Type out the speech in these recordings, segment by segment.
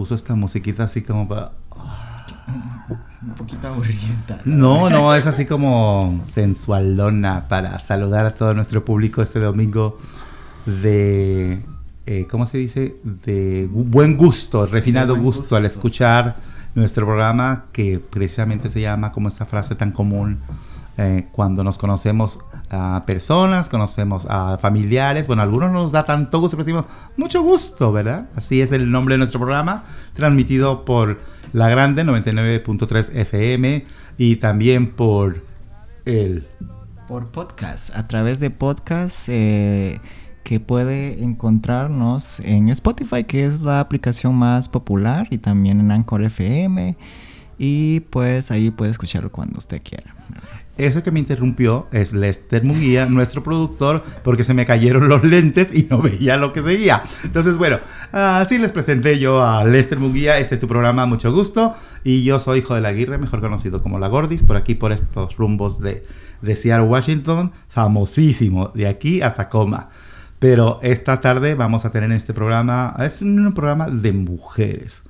Puso esta musiquita así como para... Un poquito aburrida. No, no, es así como sensualona para saludar a todo nuestro público este domingo de, eh, ¿cómo se dice? De buen gusto, refinado gusto, al escuchar nuestro programa que precisamente se llama como esta frase tan común eh, cuando nos conocemos a personas, conocemos a familiares, bueno, algunos nos da tanto gusto, pero decimos, mucho gusto, ¿verdad? Así es el nombre de nuestro programa, transmitido por La Grande 99.3 FM y también por el... Por podcast, a través de podcast eh, que puede encontrarnos en Spotify, que es la aplicación más popular, y también en Anchor FM. Y pues ahí puede escucharlo cuando usted quiera. Eso que me interrumpió es Lester Muguía, nuestro productor, porque se me cayeron los lentes y no veía lo que seguía. Entonces, bueno, así les presenté yo a Lester Muguía. Este es tu programa, mucho gusto. Y yo soy la Aguirre, mejor conocido como La Gordis, por aquí, por estos rumbos de, de Seattle, Washington, famosísimo, de aquí a Tacoma. Pero esta tarde vamos a tener en este programa, es un programa de mujeres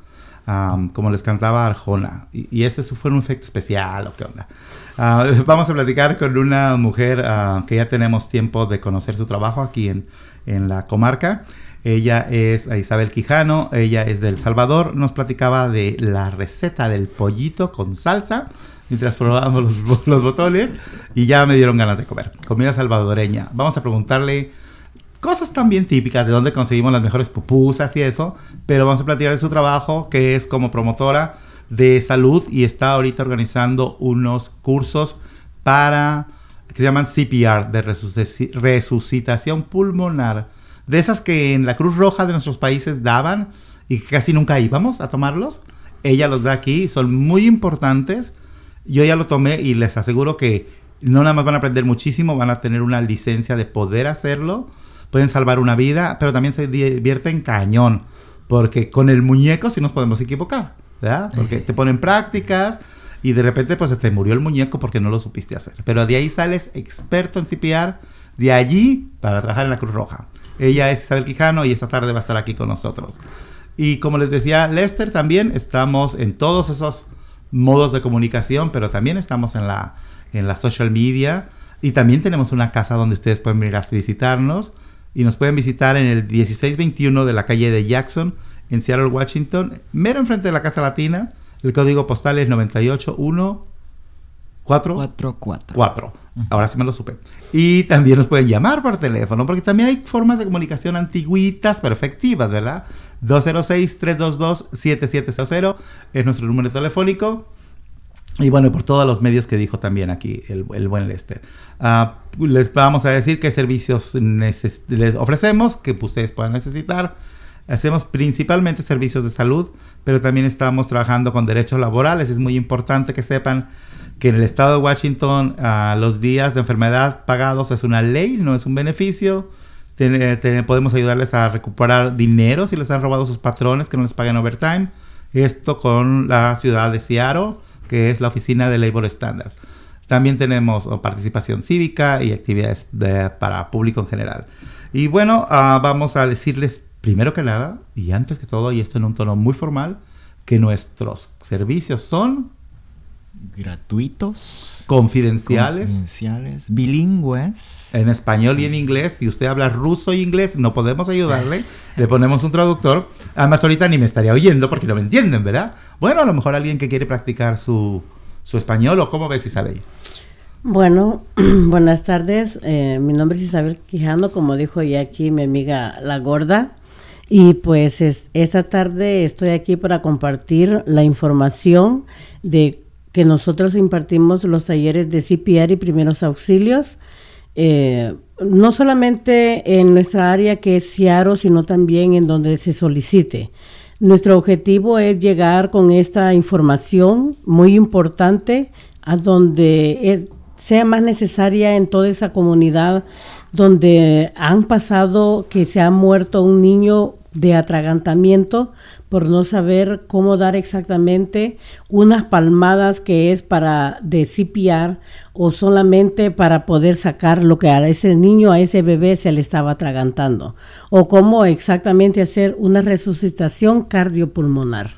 como les cantaba Arjona. Y, ese fue un efecto especial, o qué onda. Ah, vamos a platicar con una mujer ah, que ya tenemos tiempo de conocer su trabajo aquí en, en la comarca. Ella es Isabel Quijano, ella es del Salvador. Nos platicaba de la receta del pollito con salsa mientras probábamos los, los botones y ya me dieron ganas de comer. Comida salvadoreña. Vamos a preguntarle cosas también típicas de dónde conseguimos las mejores pupusas y eso, pero vamos a platicar de su trabajo, que es como promotora de salud y está ahorita organizando unos cursos para que se llaman CPR, de resucitación pulmonar, de esas que en la Cruz Roja de nuestros países daban y casi nunca íbamos a tomarlos. Ella los da aquí, son muy importantes. Yo ya lo tomé y les aseguro que no nada más van a aprender muchísimo, van a tener una licencia de poder hacerlo pueden salvar una vida, pero también se divierten cañón, porque con el muñeco sí nos podemos equivocar, ¿verdad? Porque te ponen prácticas y de repente pues se te murió el muñeco porque no lo supiste hacer. Pero de ahí sales experto en CPR, de allí para trabajar en la Cruz Roja. Ella es Isabel Quijano y esta tarde va a estar aquí con nosotros. Y como les decía Lester, también estamos en todos esos modos de comunicación, pero también estamos en la, en la social media y también tenemos una casa donde ustedes pueden venir a visitarnos y nos pueden visitar en el 1621 de la calle de Jackson, en Seattle, Washington, mero enfrente de la Casa Latina. El código postal es 98144. Ahora sí me lo supe. Y también nos pueden llamar por teléfono, porque también hay formas de comunicación antiguitas, pero efectivas, ¿verdad? 206-322-7700 es nuestro número telefónico. Y bueno, por todos los medios que dijo también aquí el, buen Lester. Ah, les vamos a decir qué servicios les ofrecemos, que ustedes puedan necesitar. Hacemos principalmente servicios de salud, pero también estamos trabajando con derechos laborales. Es muy importante que sepan que en el estado de Washington ah, los días de enfermedad pagados es una ley, no es un beneficio. podemos ayudarles a recuperar dinero si les han robado sus patrones que no les paguen overtime. Esto con la ciudad de Seattle que es la Oficina de Labor Standards. También tenemos oh, participación cívica y actividades para público en general. Y bueno, ah, vamos a decirles primero que nada, y antes que todo, y esto en un tono muy formal, que nuestros servicios son gratuitos, confidenciales, confidenciales, bilingües, en español y en inglés. Si usted habla ruso y inglés, no podemos ayudarle. le ponemos un traductor. Además, ahorita ni me estaría oyendo porque no me entienden, ¿verdad? Bueno, a lo mejor alguien que quiere practicar su, su español o cómo ves Isabel. Bueno, buenas tardes. Eh, mi nombre es Isabel Quijano, como dijo ya aquí mi amiga La Gorda. Y pues esta tarde estoy aquí para compartir la información de que nosotros impartimos los talleres de CPR y primeros auxilios, eh, no solamente en nuestra área que es Ciaro, sino también en donde se solicite. Nuestro objetivo es llegar con esta información muy importante a donde sea más necesaria en toda esa comunidad donde han pasado que se ha muerto un niño de atragantamiento por no saber cómo dar exactamente unas palmadas que es para de o solamente para poder sacar lo que a ese niño, a ese bebé se le estaba atragantando, o cómo exactamente hacer una resucitación cardiopulmonar.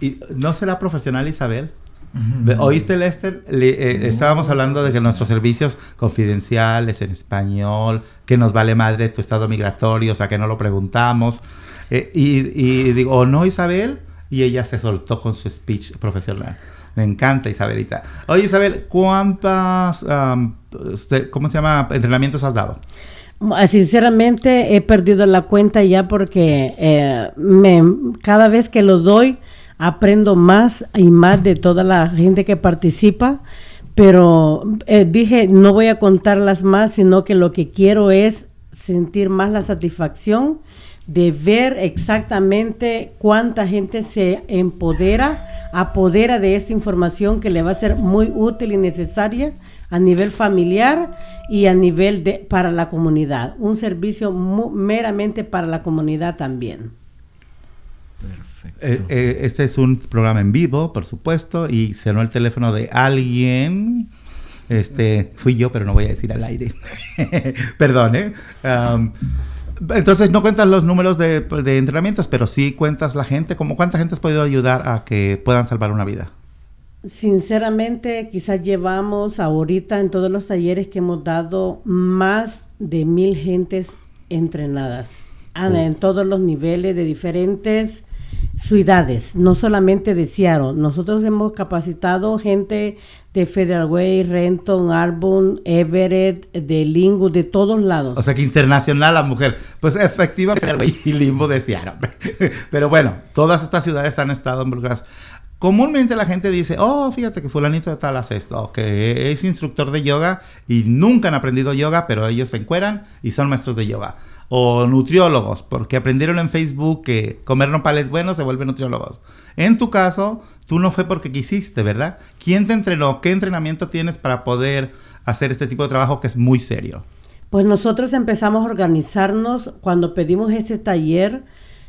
¿Y ¿No será profesional Isabel? ¿Oíste, Lester? Le- eh, estábamos hablando de que nuestros servicios confidenciales en español, que nos vale madre tu estado migratorio, o sea, que no lo preguntamos. Eh, y, y digo, ¿o no, Isabel? Y ella se soltó con su speech profesional. Me encanta, Isabelita. Oye, Isabel, ¿cuántas, usted- ¿cómo se llama, entrenamientos has dado? Ah, Sinceramente he perdido la cuenta ya porque eh, me, cada vez que lo doy aprendo más y más de toda la gente que participa, pero eh, dije no voy a contarlas más, sino que lo que quiero es sentir más la satisfacción de ver exactamente cuánta gente se empodera, apodera de esta información que le va a ser muy útil y necesaria a nivel familiar y a nivel de para la comunidad, un servicio meramente para la comunidad también. Eh, eh, este es un programa en vivo, por supuesto, y sonó el teléfono de alguien. Este, fui yo, pero no voy a decir al aire. Perdón, ¿eh? Entonces, no cuentas los números de, de entrenamientos, pero sí cuentas la gente. Como ¿Cuánta gente has podido ayudar a que puedan salvar una vida? Sinceramente, quizás llevamos ahorita en todos los talleres que hemos dado más de mil gentes entrenadas ah, Oh. en todos los niveles de diferentes ciudades, no solamente de Seattle. Nosotros hemos capacitado gente de Federal Way, Renton, Arbon, Everett, de Lingo, de todos lados. O sea que internacional la mujer. Pues efectivamente, y limbo decía. Pero bueno, todas estas ciudades han estado involucradas. Comúnmente la gente dice, oh, fíjate que fulanito de tal hace esto, que es instructor de yoga y nunca han aprendido yoga, pero ellos se encueran y son maestros de yoga. O nutriólogos, porque aprendieron en Facebook que comer nopales buenos se vuelven nutriólogos. En tu caso, tú no fue porque quisiste, ¿verdad? ¿Quién te entrenó? ¿Qué entrenamiento tienes para poder hacer este tipo de trabajo que es muy serio? Pues nosotros empezamos a organizarnos cuando pedimos este taller,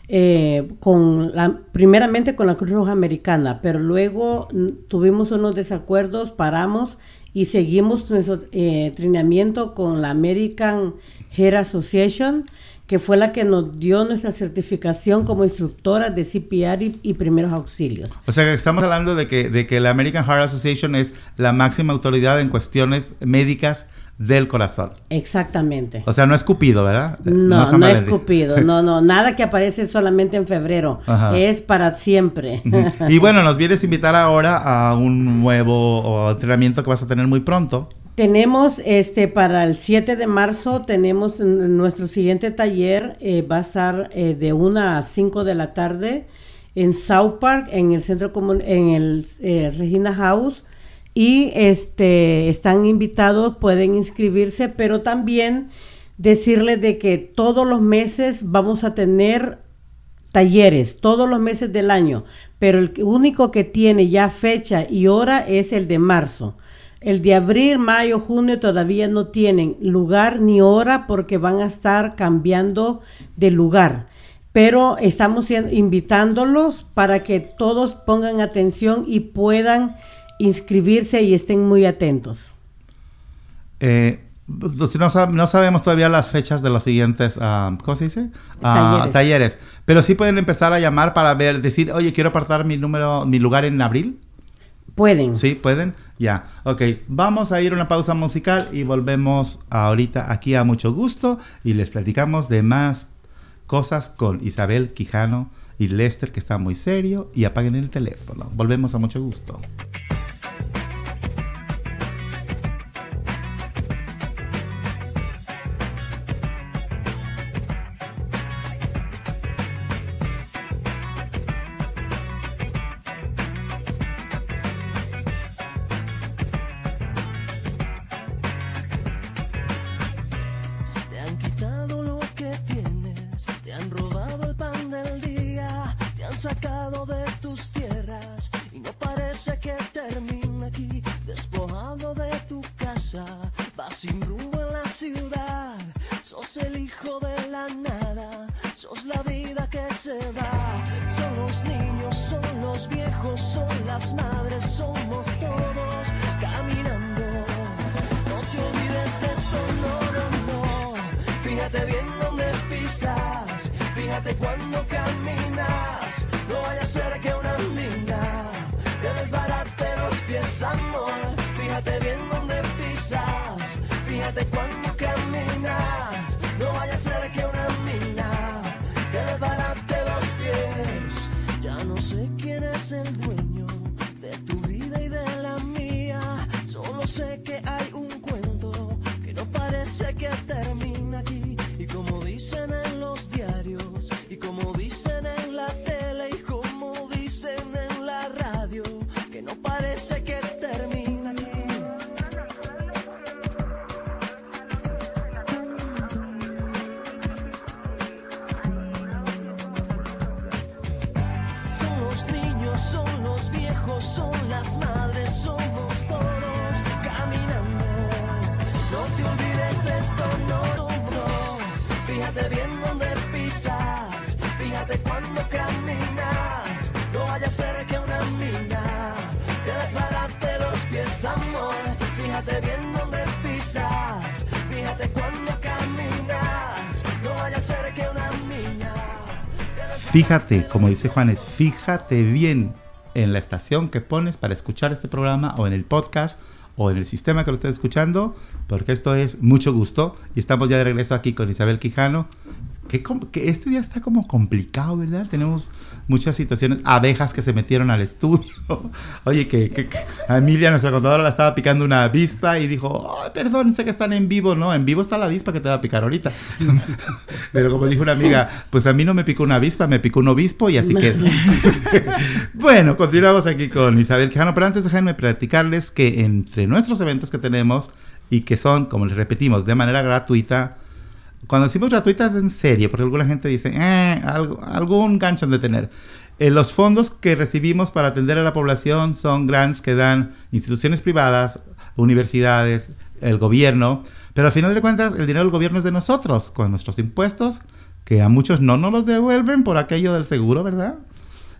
eh, con la, primeramente con la Cruz Roja Americana, pero luego tuvimos unos desacuerdos, paramos y seguimos nuestro eh, entrenamiento con la American Hair Association, que fue la que nos dio nuestra certificación como instructora de CPR y, y primeros auxilios. O sea que estamos hablando de que, de que la American Heart Association es la máxima autoridad en cuestiones médicas del corazón. Exactamente. O sea, no es Cupido, ¿verdad? No, no es. Cupido, no, no, nada que aparece solamente en febrero, Ajá. es para siempre. Y bueno, nos vienes a invitar ahora a un nuevo entrenamiento que vas a tener muy pronto. Tenemos este para el 7 de marzo, tenemos nuestro siguiente taller, eh, va a estar eh, de 1 a 5 de la tarde en South Park, en el centro comun en el eh, Regina House. Y este están invitados, pueden inscribirse, pero también decirles de que todos los meses vamos a tener talleres todos los meses del año, pero el único que tiene ya fecha y hora es el de marzo. El de abril, mayo, junio todavía no tienen lugar ni hora porque van a estar cambiando de lugar. Pero estamos invitándolos para que todos pongan atención y puedan inscribirse y estén muy atentos. Eh, no, sab- no sabemos todavía las fechas de los siguientes, ¿cómo se dice? Ah, Talleres. talleres. Pero sí pueden empezar a llamar para ver, decir, oye, quiero apartar mi número, mi lugar en abril. Pueden. ¿Sí? ¿Pueden? Ya. Ok, vamos a ir a una pausa musical y volvemos ahorita aquí a mucho gusto y les platicamos de más cosas con Isabel Quijano y Lester, que está muy serio, y apaguen el teléfono. Volvemos a mucho gusto. Fíjate bien dónde pisas, fíjate cuando caminas. No vaya a ser que una mina te desbarate los pies, amor. Fíjate bien dónde pisas, fíjate cuando caminas. No vaya a ser que una mina Fíjate, como dice Juanes, fíjate bien en la estación que pones para escuchar este programa o en el podcast o en el sistema que lo estés escuchando, porque esto es mucho gusto y estamos ya de regreso aquí con Isabel Quijano. Que, que este día está como complicado, ¿verdad? Tenemos muchas situaciones, abejas que se metieron al estudio. Oye, que, que- que a Emilia, nuestra contadora, la estaba picando una avispa y dijo, "Ay, perdón, sé que están en vivo, ¿no? En vivo está la avispa que te va a picar ahorita. Pero como dijo una amiga, pues a mí no me picó una avispa, me picó un obispo y así quedó. bueno, continuamos aquí con Isabel Quijano, pero antes déjenme platicarles que entre nuestros eventos que tenemos y que son, como les repetimos, de manera gratuita, cuando decimos gratuita es en serio, porque alguna gente dice, eh, algo- algún gancho de tener. Eh, los fondos que recibimos para atender a la población son grants que dan instituciones privadas, universidades, el gobierno, pero al final de cuentas el dinero del gobierno es de nosotros, con nuestros impuestos, que a muchos no nos los devuelven por aquello del seguro, ¿verdad?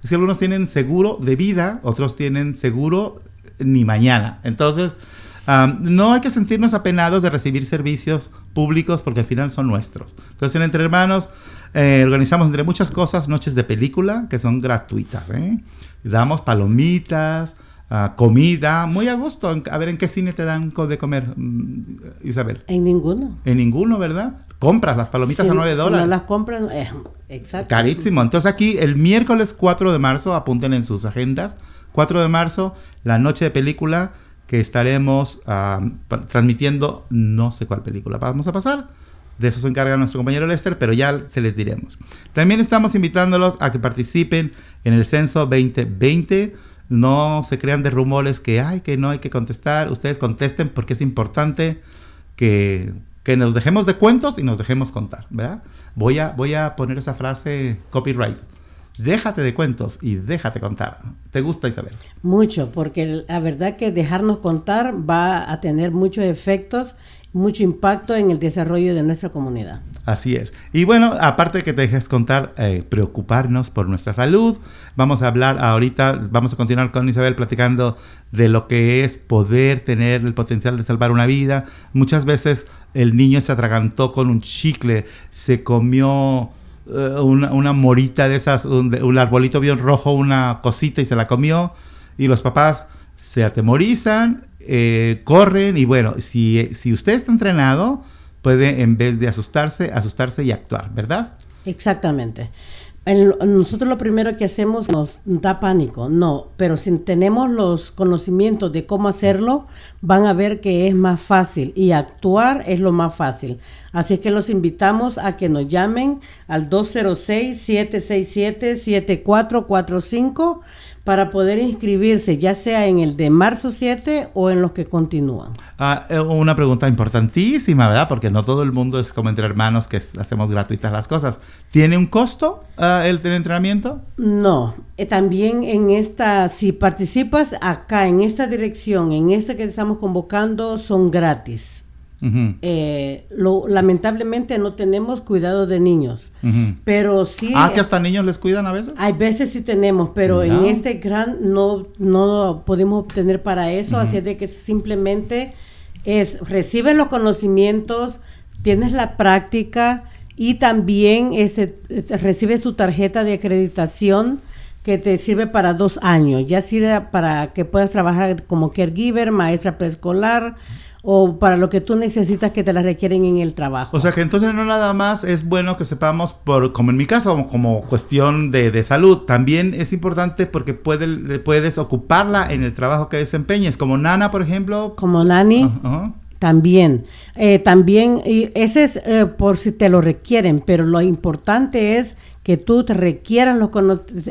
Es que algunos tienen seguro de vida, otros tienen seguro ni mañana. Entonces, no hay que sentirnos apenados de recibir servicios públicos porque al final son nuestros. Entonces, en Entre Hermanos eh, organizamos entre muchas cosas noches de película que son gratuitas. ¿eh? Damos palomitas, ah, comida, muy a gusto. A ver, ¿en qué cine te dan de comer, mm, Isabel? En ninguno. En ninguno, ¿verdad? Compras las palomitas Si- a 9 si dólares. no las compran, eh, exacto. Carísimo. Entonces aquí el miércoles 4 de marzo, apunten en sus agendas, 4 de marzo, la noche de película que estaremos pa- transmitiendo, no sé cuál película vamos a pasar. De eso se encarga nuestro compañero Lester, pero ya se les diremos. También estamos invitándolos a que participen en el censo 2020. No se crean de rumores que hay que no hay que contestar. Ustedes contesten porque es importante que, que nos dejemos de cuentos y nos dejemos contar, ¿verdad? Voy a, voy a poner esa frase copyright. Déjate de cuentos y déjate contar. ¿Te gusta, Isabel? Mucho, porque la verdad que dejarnos contar va a tener muchos efectos, mucho impacto en el desarrollo de nuestra comunidad. Así es. Y bueno, aparte de que te dejes contar, eh, preocuparnos por nuestra salud, vamos a hablar ahorita, vamos a continuar con Isabel platicando de lo que es poder tener el potencial de salvar una vida. Muchas veces el niño se atragantó con un chicle, se comió una, una morita de esas, un, un arbolito bien rojo, una cosita y se la comió. Y los papás se atemorizan, eh, corren y bueno, si, si usted está entrenado, puede en vez de asustarse, asustarse y actuar, ¿verdad? Exactamente. Nosotros lo primero que hacemos nos da pánico, no, pero si tenemos los conocimientos de cómo hacerlo, van a ver que es más fácil y actuar es lo más fácil. Así que los invitamos a que nos llamen al 206-767-7445 para poder inscribirse, ya sea en el de marzo 7 o en los que continúan. Ah, eh, una pregunta importantísima, ¿verdad? Porque no todo el mundo es como entre hermanos que hacemos gratuitas las cosas. ¿Tiene un costo ah, el, el entrenamiento? No, eh, también en esta, si participas acá en esta dirección, en esta que estamos convocando, son gratis. Eh, lo, lamentablemente no tenemos cuidado de niños, pero sí, Ah, que hasta niños les cuidan a veces. hay veces sí tenemos, pero en este gran no, no podemos obtener para eso, así es de que simplemente es, recibes los conocimientos, tienes la práctica y también este, este, recibes tu tarjeta de acreditación que te sirve para dos años, ya sirve para que puedas trabajar como caregiver, maestra preescolar o para lo que tú necesitas que te la requieren en el trabajo. O sea que entonces no nada más es bueno que sepamos, por, como en mi caso, como, como cuestión de, de salud, también es importante porque puede, puedes ocuparla en el trabajo que desempeñes, como Nana, por ejemplo. Como Nani. Ajá. También, eh, también, y ese es eh, por si te lo requieren, pero lo importante es que tú te requieras los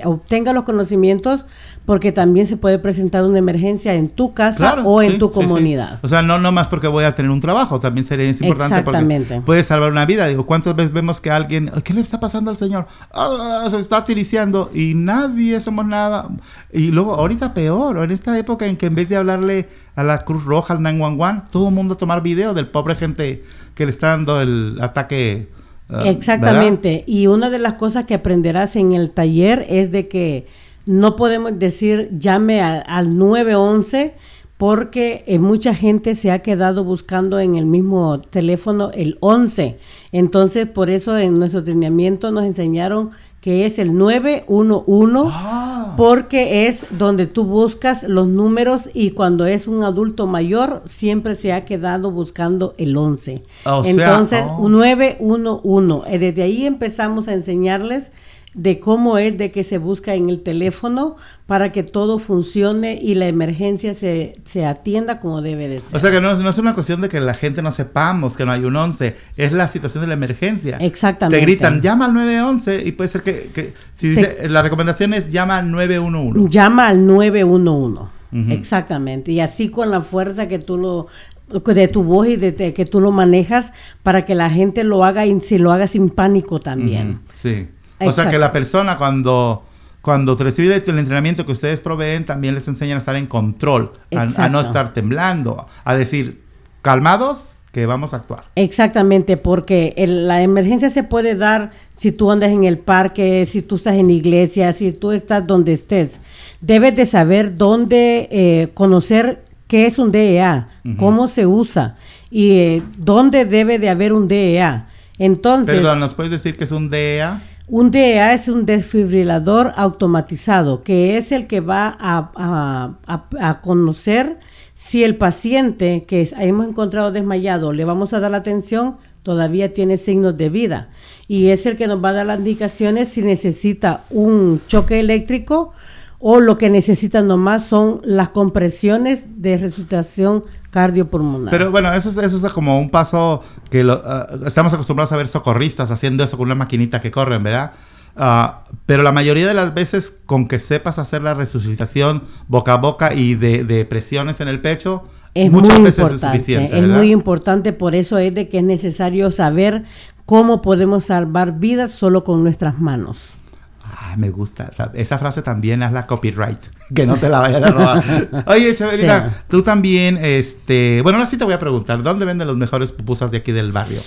obtengas los conocimientos porque también se puede presentar una emergencia en tu casa Claro, o en sí, tu sí, sí. comunidad. O sea, no, no más porque voy a tener un trabajo, también sería importante Exactamente. porque puede salvar una vida. Digo, ¿cuántas veces vemos que alguien, "Ay, ¿qué le está pasando al señor? Ah, se está tiriciando y nadie somos nada. Y luego, ahorita peor, en esta época en que en vez de hablarle a la Cruz Roja, al 911, todo el mundo a tomar video del pobre gente que le está dando el ataque. Ah, ¿verdad? Exactamente. Y una de las cosas que aprenderás en el taller es de que no podemos decir llame a- al 911 porque eh, mucha gente se ha quedado buscando en el mismo teléfono el 11. Entonces, por eso en nuestro entrenamiento nos enseñaron que es el 911 Ah. porque es donde tú buscas los números y cuando es un adulto mayor siempre se ha quedado buscando el 11. O sea, Entonces, oh. 911. Eh, Desde ahí empezamos a enseñarles de cómo es de que se busca en el teléfono para que todo funcione y la emergencia se, se atienda como debe de ser. O sea que no, no es una cuestión de que la gente no sepamos que no hay un 11, es la situación de la emergencia. Exactamente. Te gritan, llama al 911 y puede ser que, que si dice, la recomendación es llama al 911. Llama al 911. Ujú. Exactamente. Y así con la fuerza que tú lo de tu voz y de, de que tú lo manejas para que la gente lo haga y si lo haga sin pánico también. Sí. O sea que Exacto. la persona cuando, cuando recibe el entrenamiento que ustedes proveen, también les enseñan a estar en control, a, a no Exacto. estar temblando, a decir, calmados, que vamos a actuar. Exactamente, porque el- la emergencia se puede dar si tú andas en el parque, si tú estás en iglesia, si tú estás donde estés. Debes de saber dónde eh, conocer qué es un DEA, Ujú. cómo se usa y eh, dónde debe de haber un DEA. Entonces, Perdón, ¿nos puedes decir que es un DEA? Un DEA es un desfibrilador automatizado, que es el que va a, conocer si el paciente que hemos encontrado desmayado le vamos a dar la atención, todavía tiene signos de vida. Y es el que nos va a dar las indicaciones si necesita un choque eléctrico o lo que necesita nomás son las compresiones de resucitación cardiopulmonar. Pero bueno, eso es, eso es como un paso que lo- ah, estamos acostumbrados a ver socorristas haciendo eso con una maquinita que corren, ¿verdad? Ah, pero la mayoría de las veces con que sepas hacer la resucitación boca a boca y de, de presiones en el pecho, es muchas muy veces es importante, suficiente. es ¿verdad? muy importante, por eso es de que es necesario saber cómo podemos salvar vidas solo con nuestras manos. Ah, me gusta. Esa frase también es la copyright. Que no te la vayan a robar. Oye, Chabelita, Sí. tú también, este... Bueno, ahora sí te voy a preguntar, ¿dónde venden los mejores pupusas de aquí del barrio?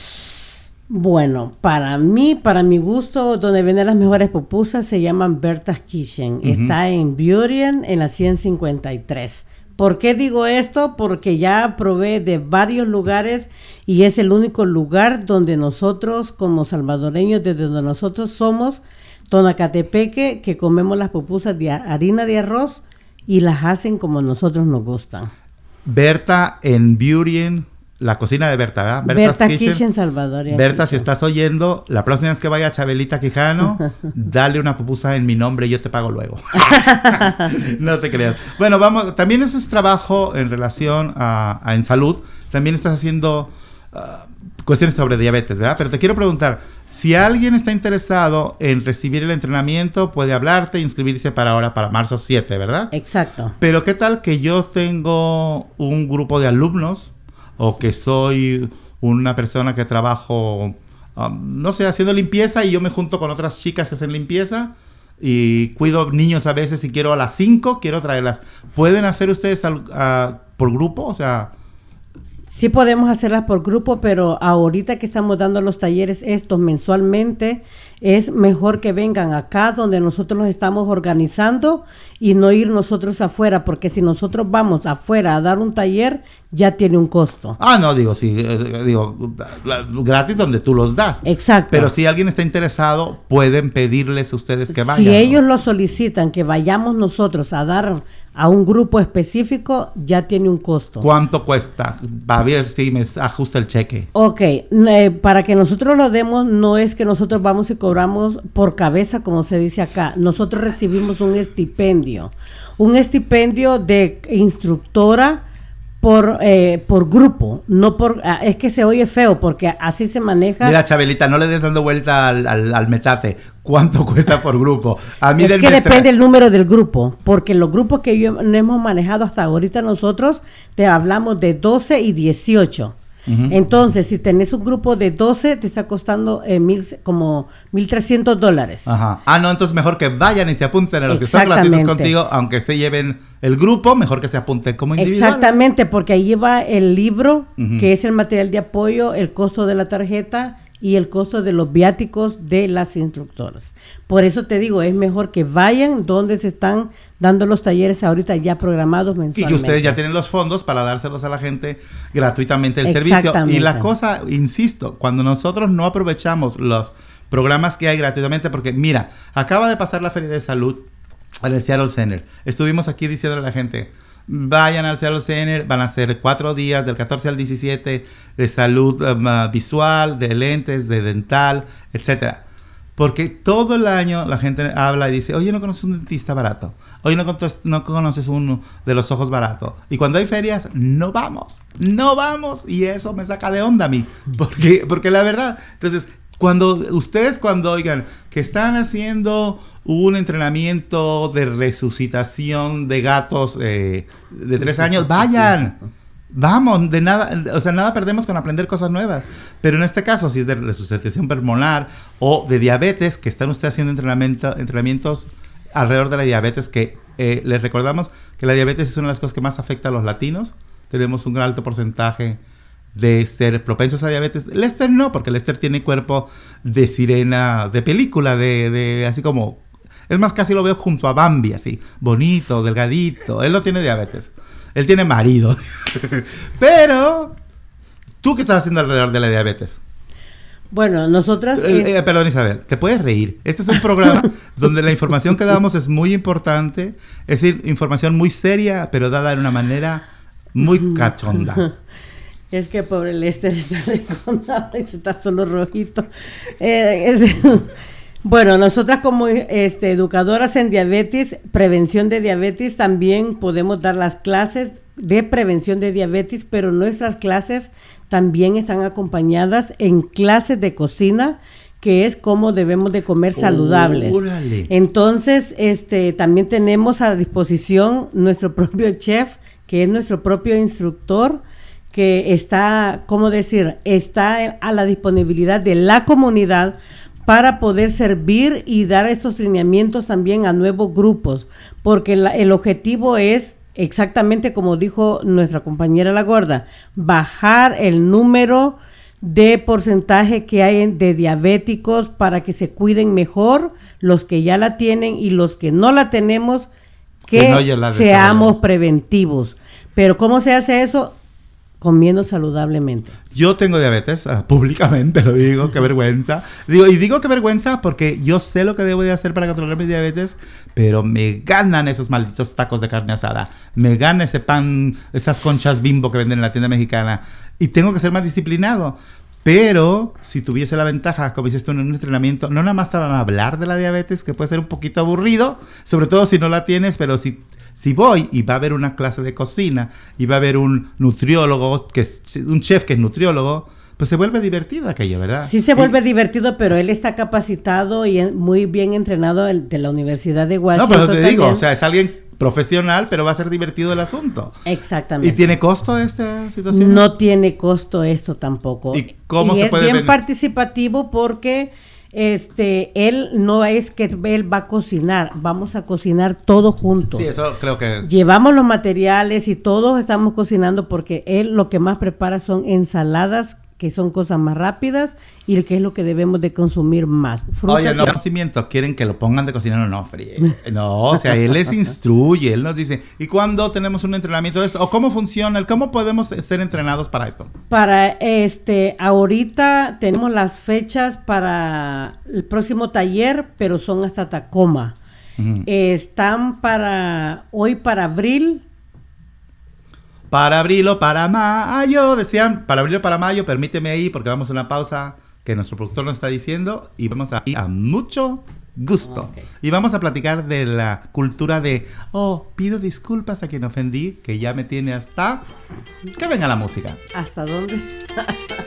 Bueno, para mí, para mi gusto, donde venden las mejores pupusas se llaman Berta's Kitchen. Está en Burien, en la 153. ¿Por qué digo esto? Porque ya probé de varios lugares y es el único lugar donde nosotros, como salvadoreños, desde donde nosotros somos, Tonacatepeque, que comemos las pupusas de ha- harina de arroz y las hacen como nosotros nos gustan. Berta en Burien, la cocina de Berta, ¿verdad? Berta's Berta Kitchen, Salvador. Berta, si estás oyendo, la próxima vez que vaya a Chabelita Quijano, dale una pupusa en mi nombre y yo te pago luego. no te creas. Bueno, vamos, también ese es trabajo en relación a, a- en salud. También estás haciendo ah, cuestiones sobre diabetes, ¿verdad? Pero te quiero preguntar, si alguien está interesado en recibir el entrenamiento, puede hablarte, inscribirse para ahora, para marzo 7, ¿verdad? Exacto. Pero ¿qué tal que yo tengo un grupo de alumnos o que soy una persona que trabajo, um, no sé, haciendo limpieza y yo me junto con otras chicas que hacen limpieza y cuido niños a veces y quiero a las 5, quiero traerlas. ¿Pueden hacer ustedes al- ah, por grupo? O sea, Sí podemos hacerlas por grupo, pero ahorita que estamos dando los talleres estos mensualmente, es mejor que vengan acá donde nosotros los estamos organizando y no ir nosotros afuera, porque si nosotros vamos afuera a dar un taller, ya tiene un costo. ah, no, digo, sí, eh, digo, gratis donde tú los das. Exacto. Pero si alguien está interesado, pueden pedirles a ustedes que vayan. si ellos lo solicitan, que vayamos nosotros a dar a un grupo específico, ya tiene un costo. ¿Cuánto cuesta? Va a ver si me ajusta el cheque. Ok, eh, para que nosotros lo demos, no es que nosotros vamos y cobramos por cabeza, como se dice acá. Nosotros recibimos un estipendio. Un estipendio de instructora por, eh, por grupo, no por... ah, es que se oye feo porque así se maneja. Mira, Chabelita, no le des dando vuelta al, al, al metate. ¿Cuánto cuesta por grupo? A mí es del que metra- depende el número del grupo, porque los grupos que yo no hemos manejado hasta ahorita nosotros, te hablamos de 12 y 18. Entonces, si tenés un grupo de 12, te está costando eh, mil, como 1.300 dólares. Ajá. Ah, no, entonces mejor que vayan y se apunten a los que están Exactamente. contigo, aunque se lleven el grupo, mejor que se apunten como individuales. Exactamente, porque ahí va el libro, que es el material de apoyo, el costo de la tarjeta y el costo de los viáticos de las instructoras. Por eso te digo, es mejor que vayan donde se están dando los talleres ahorita ya programados Y mensualmente. que ustedes ya tienen los fondos para dárselos a la gente gratuitamente el servicio. Y la cosa, insisto, cuando nosotros no aprovechamos los programas que hay gratuitamente, porque mira, acaba de pasar la Feria de Salud en el Seattle Center. Estuvimos aquí diciéndole a la gente, vayan al Seattle Center, van a ser cuatro días, del 14 al 17, de salud um, visual, de lentes, de dental, etcétera. Porque todo el año la gente habla y dice, oye, no conoces un dentista barato. Oye, no, conoces- no conoces uno de los ojos barato. Y cuando hay ferias, no vamos. No vamos. Y eso me saca de onda a mí. Porque, porque la verdad, entonces, cuando ustedes cuando oigan que están haciendo un entrenamiento de resucitación de gatos eh, de tres años, vayan. Vamos, de nada, o sea, nada perdemos con aprender cosas nuevas. Pero en este caso, si es de resucitación pulmonar o de diabetes, que están ustedes haciendo entrenamiento, entrenamientos alrededor de la diabetes, que eh, les recordamos que la diabetes es una de las cosas que más afecta a los latinos. Tenemos un alto porcentaje de ser propensos a diabetes. Lester no, porque Lester tiene cuerpo de sirena de película, de, así como... Es más, casi lo veo junto a Bambi, así, bonito, delgadito. Él no tiene diabetes. Él tiene marido. Pero, ¿tú qué estás haciendo alrededor de la diabetes? Bueno, nosotras... Eh, es- eh, perdón, Isabel, te puedes reír. Este es un programa donde la información que damos es muy importante. Es decir, información muy seria, pero dada de una manera muy cachonda. Es que pobre Lester está recordado y se está solo rojito. Eh, es- bueno, nosotras como este, educadoras en diabetes, prevención de diabetes, también podemos dar las clases de prevención de diabetes, pero nuestras clases también están acompañadas en clases de cocina, que es cómo debemos de comer saludables. Órale. Entonces, este, también tenemos a disposición nuestro propio chef, que es nuestro propio instructor, que está, ¿cómo decir? Está a la disponibilidad de la comunidad para poder servir y dar estos lineamientos también a nuevos grupos, porque la- el objetivo es exactamente como dijo nuestra compañera La Gorda, bajar el número de porcentaje que hay de diabéticos para que se cuiden mejor los que ya la tienen y los que no la tenemos, que, no seamos preventivos. Pero ¿cómo se hace eso? Comiendo saludablemente. Yo tengo diabetes, ah, públicamente lo digo, qué vergüenza. Digo, y digo qué vergüenza porque yo sé lo que debo de hacer para controlar mi diabetes, pero me ganan esos malditos tacos de carne asada. Me gana ese pan, esas conchas bimbo que venden en la tienda mexicana. Y tengo que ser más disciplinado. Pero si tuviese la ventaja, como dices tú en un entrenamiento, no nada más te van a hablar de la diabetes, que puede ser un poquito aburrido, sobre todo si no la tienes, pero si, si voy y va a haber una clase de cocina y va a haber un nutriólogo, que es, un chef que es nutriólogo, pues se vuelve divertido aquello, ¿verdad? Sí se vuelve divertido, pero él está capacitado y muy bien entrenado de la Universidad de No, Washington. pero te digo, también. o sea, es alguien profesional, pero va a ser divertido el asunto. Exactamente. ¿Y tiene costo esta situación? No tiene costo esto tampoco. ¿Y cómo se es puede bien participativo porque este él no es que él va a cocinar, vamos a cocinar todos juntos. Sí, eso creo que... Llevamos los materiales y todos estamos cocinando porque él lo que más prepara son ensaladas que son cosas más rápidas y que es lo que debemos de consumir más. Frutas Oye, y- no, conocimiento, quieren que lo pongan de cocinero, no, fríe. No, o sea, él les instruye, él nos dice, ¿y cuándo tenemos un entrenamiento de esto? ¿O cómo funciona? ¿Cómo podemos ser entrenados para esto? Para este, ahorita tenemos las fechas para el próximo taller, pero son hasta Tacoma. Están para hoy para abril. Para abril o para mayo, decían, para abril o para mayo, permíteme ahí porque vamos a una pausa que nuestro productor nos está diciendo y vamos a ir a mucho gusto. Ok. Y vamos a platicar de la cultura de, oh, pido disculpas a quien ofendí, que ya me tiene hasta... Que venga la música. ¿Hasta dónde?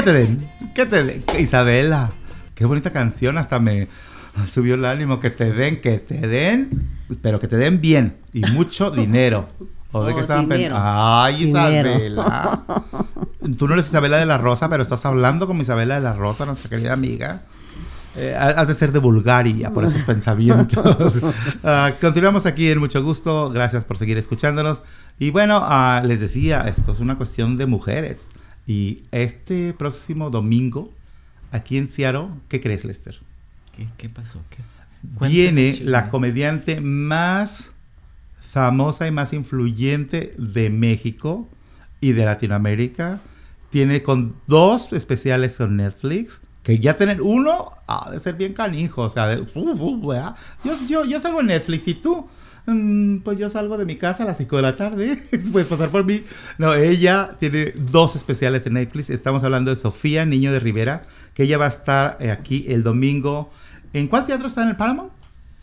Que te den, que te den. Isabela, qué bonita canción, hasta me subió el ánimo. Que te den, que te den, pero que te den bien y mucho dinero. ¿O de Oh, qué estaban. Ay, Dinero. Isabela. Tú no eres Isabela de la Rosa, pero estás hablando como Isabela de la Rosa, nuestra querida amiga. Eh, has de ser de Bulgaria por esos pensamientos. Ah, continuamos aquí en mucho gusto. Gracias por seguir escuchándonos. Y bueno, ah, les decía, esto es una cuestión de mujeres. Y este próximo domingo, aquí en Seattle, ¿qué crees, Lester? ¿Qué, qué pasó? ¿Qué? Viene la comediante más famosa y más influyente de México y de Latinoamérica. Tiene con dos especiales con Netflix. Que ya tener uno ha de ser bien canijo. O sea, de, fu, ¿verdad? yo, yo, yo salgo en Netflix y tú. Mm, pues yo salgo de mi casa a las 5 de la tarde. Puedes pasar por mí. No, ella tiene dos especiales en Netflix. Estamos hablando de Sofía Niño de Rivera. Que ella va a estar eh, aquí el domingo. ¿En cuál teatro está en el Paramount?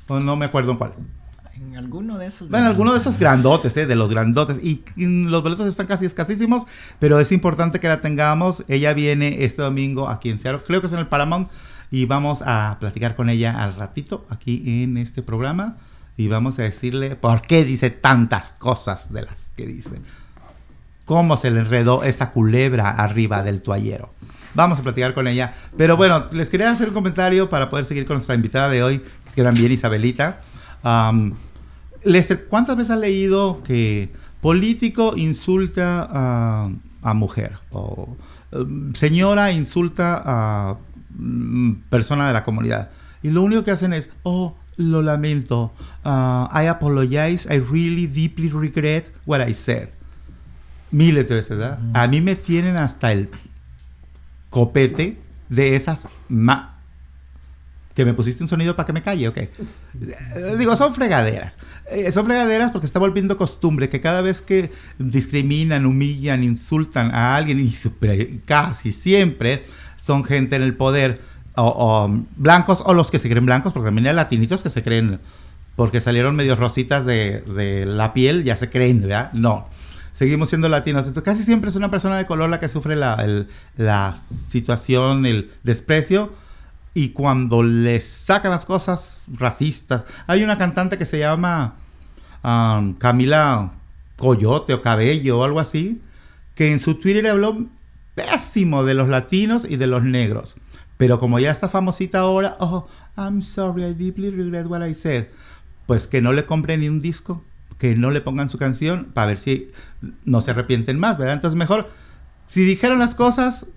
O no me acuerdo en cuál. En alguno de esos. Bueno, alguno de esos grandotes, ¿eh? De los grandotes. Y, y los boletos están casi escasísimos, pero es importante que la tengamos. Ella viene este domingo aquí en Seattle, creo que es en el Paramount, y vamos a platicar con ella al ratito aquí en este programa. Y vamos a decirle por qué dice tantas cosas de las que dice. Cómo se le enredó esa culebra arriba del toallero. Vamos a platicar con ella. Pero bueno, les quería hacer un comentario para poder seguir con nuestra invitada de hoy, que también Isabelita. Am, Lester, ¿cuántas veces has leído que político insulta a, mujer? O em, señora insulta a mm, persona de la comunidad. Y lo único que hacen es, oh, lo lamento. Ah, I apologize. I really deeply regret what I said. Miles de veces, ¿verdad? A mí me tienen hasta el copete de esas ma que me pusiste un sonido para que me calle, ok. Digo, son fregaderas. Eh, son fregaderas porque está volviendo costumbre que cada vez que discriminan, humillan, insultan a alguien, y super- casi siempre son gente en el poder, o, blancos o los que se creen blancos, porque también hay latinitos que se creen, porque salieron medio rositas de, la piel, ya se creen, ¿verdad? No. Seguimos siendo latinos. Entonces, casi siempre es una persona de color la que sufre la situación, el desprecio. Y cuando les sacan las cosas racistas. Hay una cantante que se llama um, Camila Coyote o Cabello o algo así. Que en su Twitter habló pésimo de los latinos y de los negros. Pero como ya está famosita ahora, oh, I'm sorry, I deeply regret what I said. Pues que no le compren ni un disco, que no le pongan su canción para ver si no se arrepienten más, ¿verdad? Entonces mejor, si dijeron las cosas,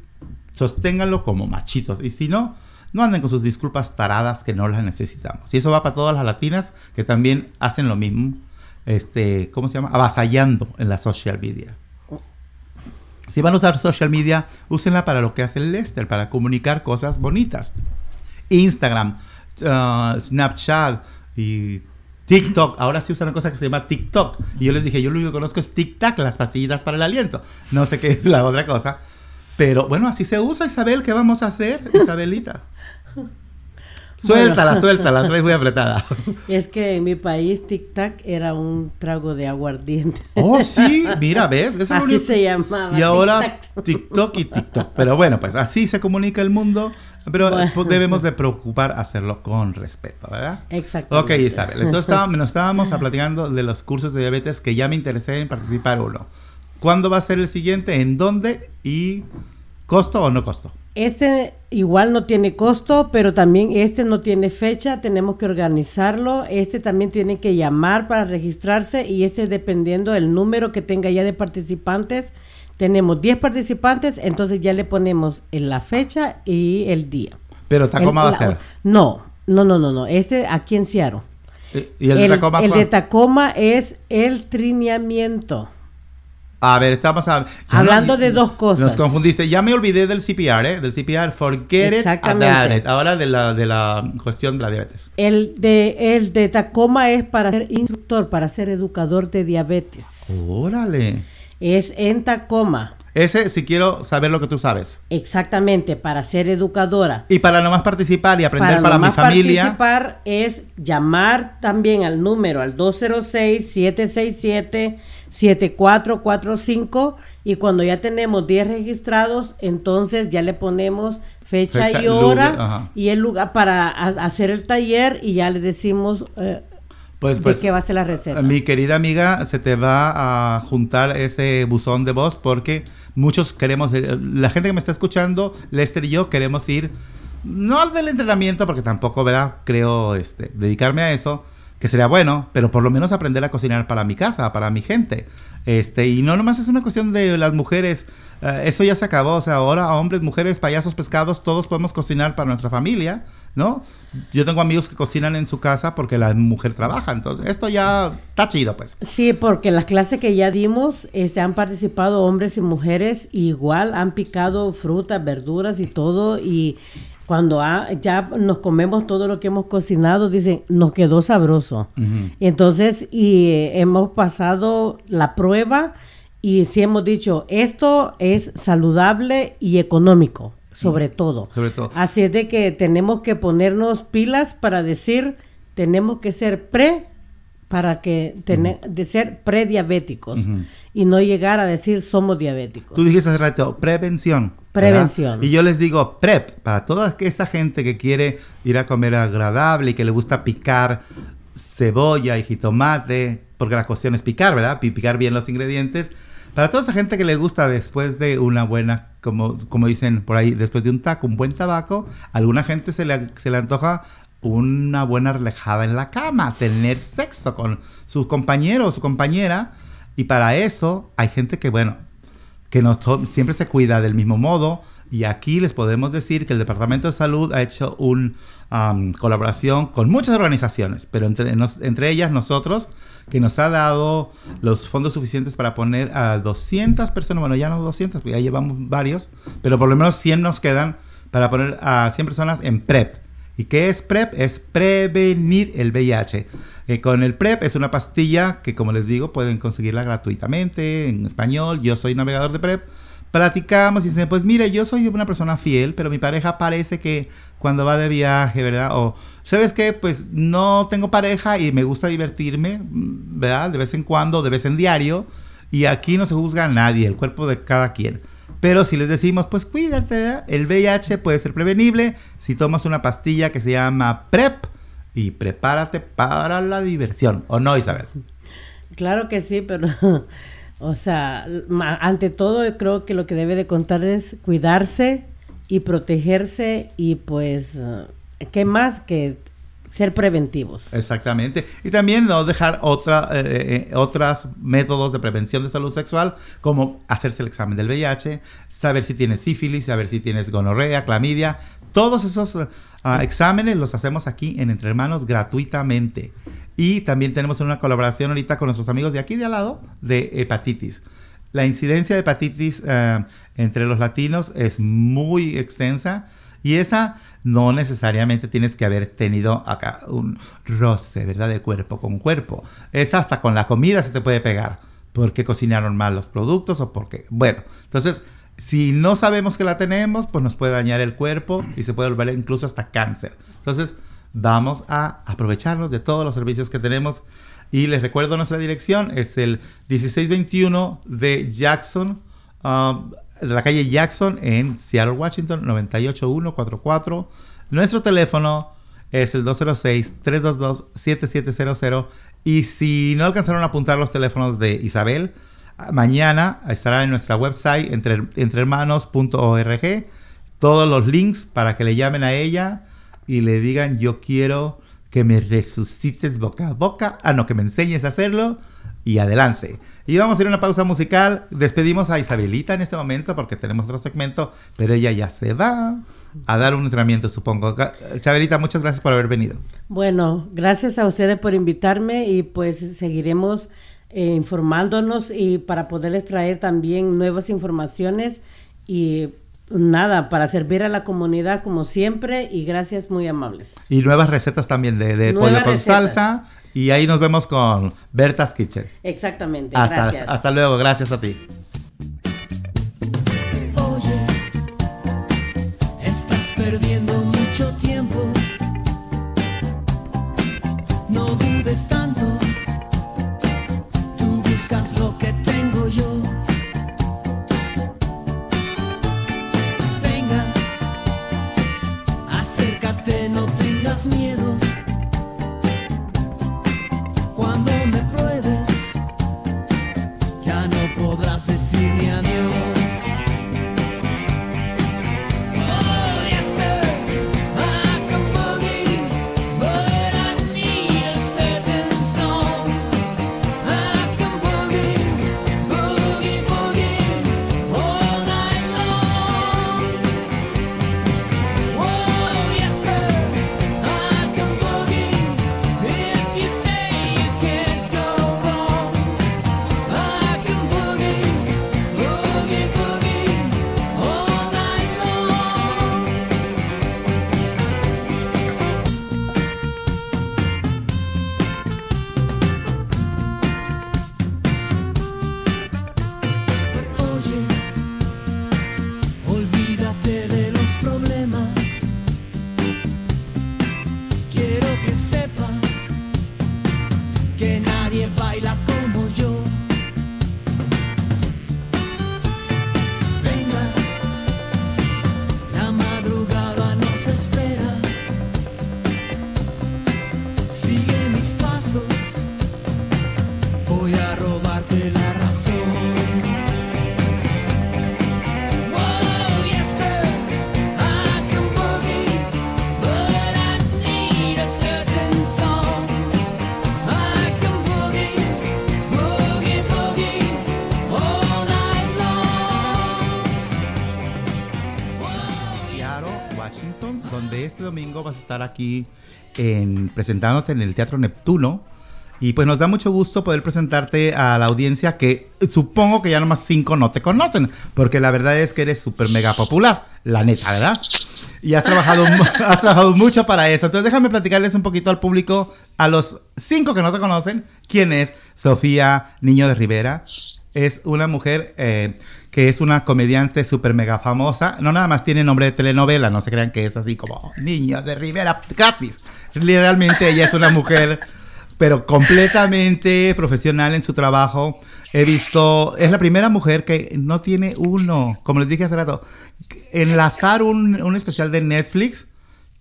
sosténganlo como machitos. Y si no, no anden con sus disculpas taradas que no las necesitamos. Y eso va para todas las latinas que también hacen lo mismo. Este, ¿cómo se llama? Avasallando en la social media. Si van a usar social media, úsenla para lo que hace Lester, para comunicar cosas bonitas. Instagram, uh, Snapchat y TikTok. Ahora sí usan una cosa que se llama TikTok. Y yo les dije, yo lo único que conozco es TikTok, las pastillitas para el aliento. No sé qué es la otra cosa. Pero bueno, así se usa, Isabel. ¿Qué vamos a hacer, Isabelita? Suéltala, suéltala, traes muy apretada. Es que en mi país Tic Tac era un trago de aguardiente. Oh, sí, mira, ¿ves? Eso lo Así se llamaba. Y ahora Tic-tac. TikTok y TikTok. Pero bueno, pues así se comunica el mundo. Pero Bueno. pues, debemos de preocupar hacerlo con respeto, ¿verdad? Exactamente. Ok, Isabel. Entonces estábamos, nos estábamos platicando de los cursos de diabetes que ya me interesé en participar uno. ¿Cuándo va a ser el siguiente? ¿En dónde? ¿Y costo o no costo? Este igual no tiene costo, pero también este no tiene fecha, tenemos que organizarlo. Este también tiene que llamar para registrarse y este dependiendo del número que tenga ya de participantes. Tenemos 10 participantes, entonces ya le ponemos en la fecha y el día. Pero Tacoma El- va a ser. No, no, no, no, no. Este aquí en Seattle. ¿Y el, de Tacoma? el de Tacoma es el trineamiento. A ver, estamos a- Hablando de dos cosas. Nos confundiste. Ya me olvidé del CPR, ¿eh? Del CPR. Forget it about it. Ahora de la, de la cuestión de la diabetes. El de, el de Tacoma es para ser instructor, para ser educador de diabetes. Órale. Es en Tacoma, Ese, si quiero saber lo que tú sabes. exactamente, para ser educadora. Y para nomás participar y aprender para, mi nomás familia. participar es llamar también al número, al 206-767-7445 y cuando ya tenemos 10 registrados, entonces ya le ponemos fecha, Fecha, y hora lugar, y el lugar para ha- hacer el taller y ya le decimos eh, Pues, de pues, qué va a ser la receta. mi querida amiga, se te va a juntar ese buzón de voz porque muchos queremos, ir- la gente que me está escuchando, Lester y yo queremos ir, no al del entrenamiento, porque tampoco, ¿verdad? Creo este, dedicarme a eso, que sería bueno, pero por lo menos aprender a cocinar para mi casa, para mi gente. Este, y no nomás es una cuestión de las mujeres, eh, eso ya se acabó, o sea, ahora hombres, mujeres, payasos, pescados, todos podemos cocinar para nuestra familia, ¿no? Yo tengo amigos que cocinan en su casa porque la mujer trabaja, entonces esto ya está chido, pues. Sí, porque las clases que ya dimos este, han participado hombres y mujeres, igual han picado frutas, verduras y todo, y cuando ha- ya nos comemos todo lo que hemos cocinado, dicen, nos quedó sabroso. Ujú. Entonces, y eh, hemos pasado la prueba y sí hemos dicho, esto es saludable y económico, sobre todo. Sobre todo. Así es de que tenemos que ponernos pilas para decir, tenemos que ser pre para que tener de ser prediabéticos Ujú. y no llegar a decir somos diabéticos. Tú dijiste hace rato, prevención. ¿verdad? Prevención. Y yo les digo, prep, para toda esa gente que quiere ir a comer agradable y que le gusta picar cebolla y jitomate, porque la cuestión es picar, ¿verdad? Pi- Picar bien los ingredientes. Para toda esa gente que le gusta después de una buena, como, como dicen por ahí, después de un taco, un buen tabaco, a alguna gente se le, se le antoja una buena relajada en la cama, tener sexo con su compañero o su compañera. Y para eso hay gente que, bueno, que no siempre se cuida del mismo modo, Y aquí les podemos decir que el Departamento de Salud ha hecho una colaboración con muchas organizaciones, pero entre, entre ellas nosotros, que nos ha dado los fondos suficientes para poner a 200 personas, bueno, ya no 200, porque ya llevamos varios, pero por lo menos 100 nos quedan para poner a 100 personas en PrEP. ¿Y qué es PrEP? Es prevenir el VIH. Eh, con el PrEP es una pastilla que, como les digo, pueden conseguirla gratuitamente en español. Yo soy navegador de PrEP. Platicamos y dicen, pues mire, yo soy una persona fiel, pero mi pareja parece que cuando va de viaje, ¿verdad? O, ¿sabes qué? Pues no tengo pareja y me gusta divertirme, ¿verdad? De vez en cuando, de vez en diario. Y aquí no se juzga a nadie, el cuerpo de cada quien. Pero si les decimos, pues cuídate, el VIH puede ser prevenible si tomas una pastilla que se llama PrEP y prepárate para la diversión. ¿O no, Isabel? Claro que sí, pero, o sea, ante todo yo creo que lo que debe de contar es cuidarse y protegerse y pues, ¿qué más que ser preventivos? Exactamente. Y también no dejar otra, eh, eh, otros métodos de prevención de salud sexual, como hacerse el examen del VIH, saber si tienes sífilis, saber si tienes gonorrea, clamidia. Todos esos eh, ah, exámenes los hacemos aquí en Entre Hermanos gratuitamente. Y también tenemos una colaboración ahorita con nuestros amigos de aquí de al lado de hepatitis. La incidencia de hepatitis eh, entre los latinos es muy extensa y esa no necesariamente tienes que haber tenido acá un roce, ¿verdad? De cuerpo con cuerpo. Esa hasta con la comida se te puede pegar porque cocinaron mal los productos o porque... Bueno, entonces, si no sabemos que la tenemos, pues nos puede dañar el cuerpo y se puede volver incluso hasta cáncer. Entonces, vamos a aprovecharnos de todos los servicios que tenemos. Y les recuerdo nuestra dirección, es el 1621 de Jackson, um, de la calle Jackson en Seattle, Washington, 98144. Nuestro teléfono es el 206-322-7700. Y si no alcanzaron a apuntar los teléfonos de Isabel, mañana estará en nuestra website entre, entrehermanos.org todos los links para que le llamen a ella y le digan yo quiero que me resucites boca a boca, ah no, que me enseñes a hacerlo y adelante. Y vamos a ir a una pausa musical, despedimos a Isabelita en este momento porque tenemos otro segmento, pero ella ya se va a dar un entrenamiento supongo. Chabelita, muchas gracias por haber venido. Bueno, gracias a ustedes por invitarme y pues seguiremos eh, informándonos y para poderles traer también nuevas informaciones y nada, para servir a la comunidad como siempre y gracias muy amables. Y nuevas recetas también de, de pollo con recetas. salsa. Y ahí nos vemos con Berta's Kitchen. Exactamente, Hasta, gracias. hasta luego, gracias a ti. Aquí en, presentándote en el Teatro Neptuno. Y pues nos da mucho gusto poder presentarte a la audiencia que supongo que ya nomás cinco no te conocen, porque la verdad es que eres súper mega popular, la neta, ¿verdad? Y has trabajado, has trabajado mucho para eso. Entonces déjame platicarles un poquito al público, a los cinco que no te conocen, quién es Sofía Niño de Rivera. Es una mujer eh, que es una comediante súper mega famosa. No nada más tiene nombre de telenovela, no se crean que es así como Niño de Rivera gratis. Realmente ella es una mujer pero completamente profesional en su trabajo. He visto, es la primera mujer que no tiene uno, como les dije hace rato, enlazar un, un especial de Netflix.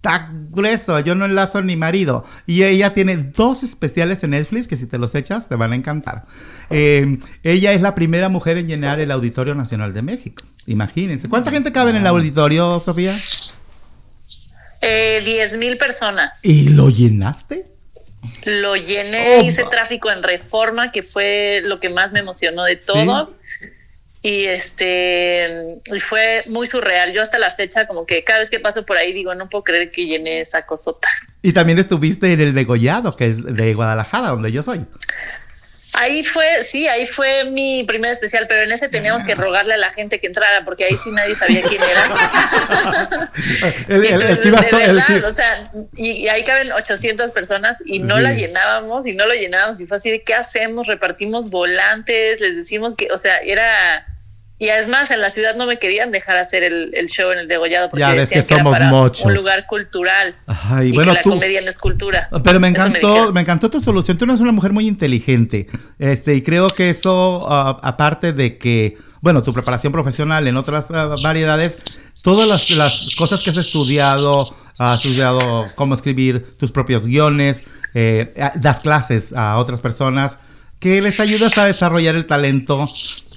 Está grueso, yo no enlazo ni marido. Y ella tiene dos especiales en Netflix que si te los echas te van a encantar. Eh, ella es la primera mujer en llenar el Auditorio Nacional de México. Imagínense. ¿Cuánta gente cabe en el auditorio, Sofía? Eh, 10 mil personas. ¿Y lo llenaste? Lo llené, Oh, hice tráfico en reforma, que fue lo que más me emocionó de todo. Y este, fue muy surreal. Yo hasta la fecha, como que cada vez que paso por ahí, digo, no puedo creer que llené esa cosota. Y también estuviste en el degollado, que es de Guadalajara, donde yo soy. Ahí fue, sí, ahí fue mi primer especial, pero en ese teníamos que rogarle a la gente que entrara, porque ahí sí nadie sabía quién era. El, el- el de verdad, o sea, y, y ahí caben 800 personas y no Sí. la llenábamos y no lo llenábamos y fue así de qué hacemos, repartimos volantes, les decimos que, o sea, era y es más, en la ciudad no me querían dejar hacer el, el show en el degollado porque Ya decían que que, era somos para mochos. un lugar cultural y bueno, que la tú- comedia no es cultura. Pero me encantó, me, encantó tu solución. Tú eres una mujer muy inteligente. Este, y creo que eso, ah, aparte de que, bueno, tu preparación profesional en otras ah, variedades, todas las, las cosas que has estudiado, has estudiado cómo escribir tus propios guiones, eh, ah, das clases a otras personas, que les ayudas a desarrollar el talento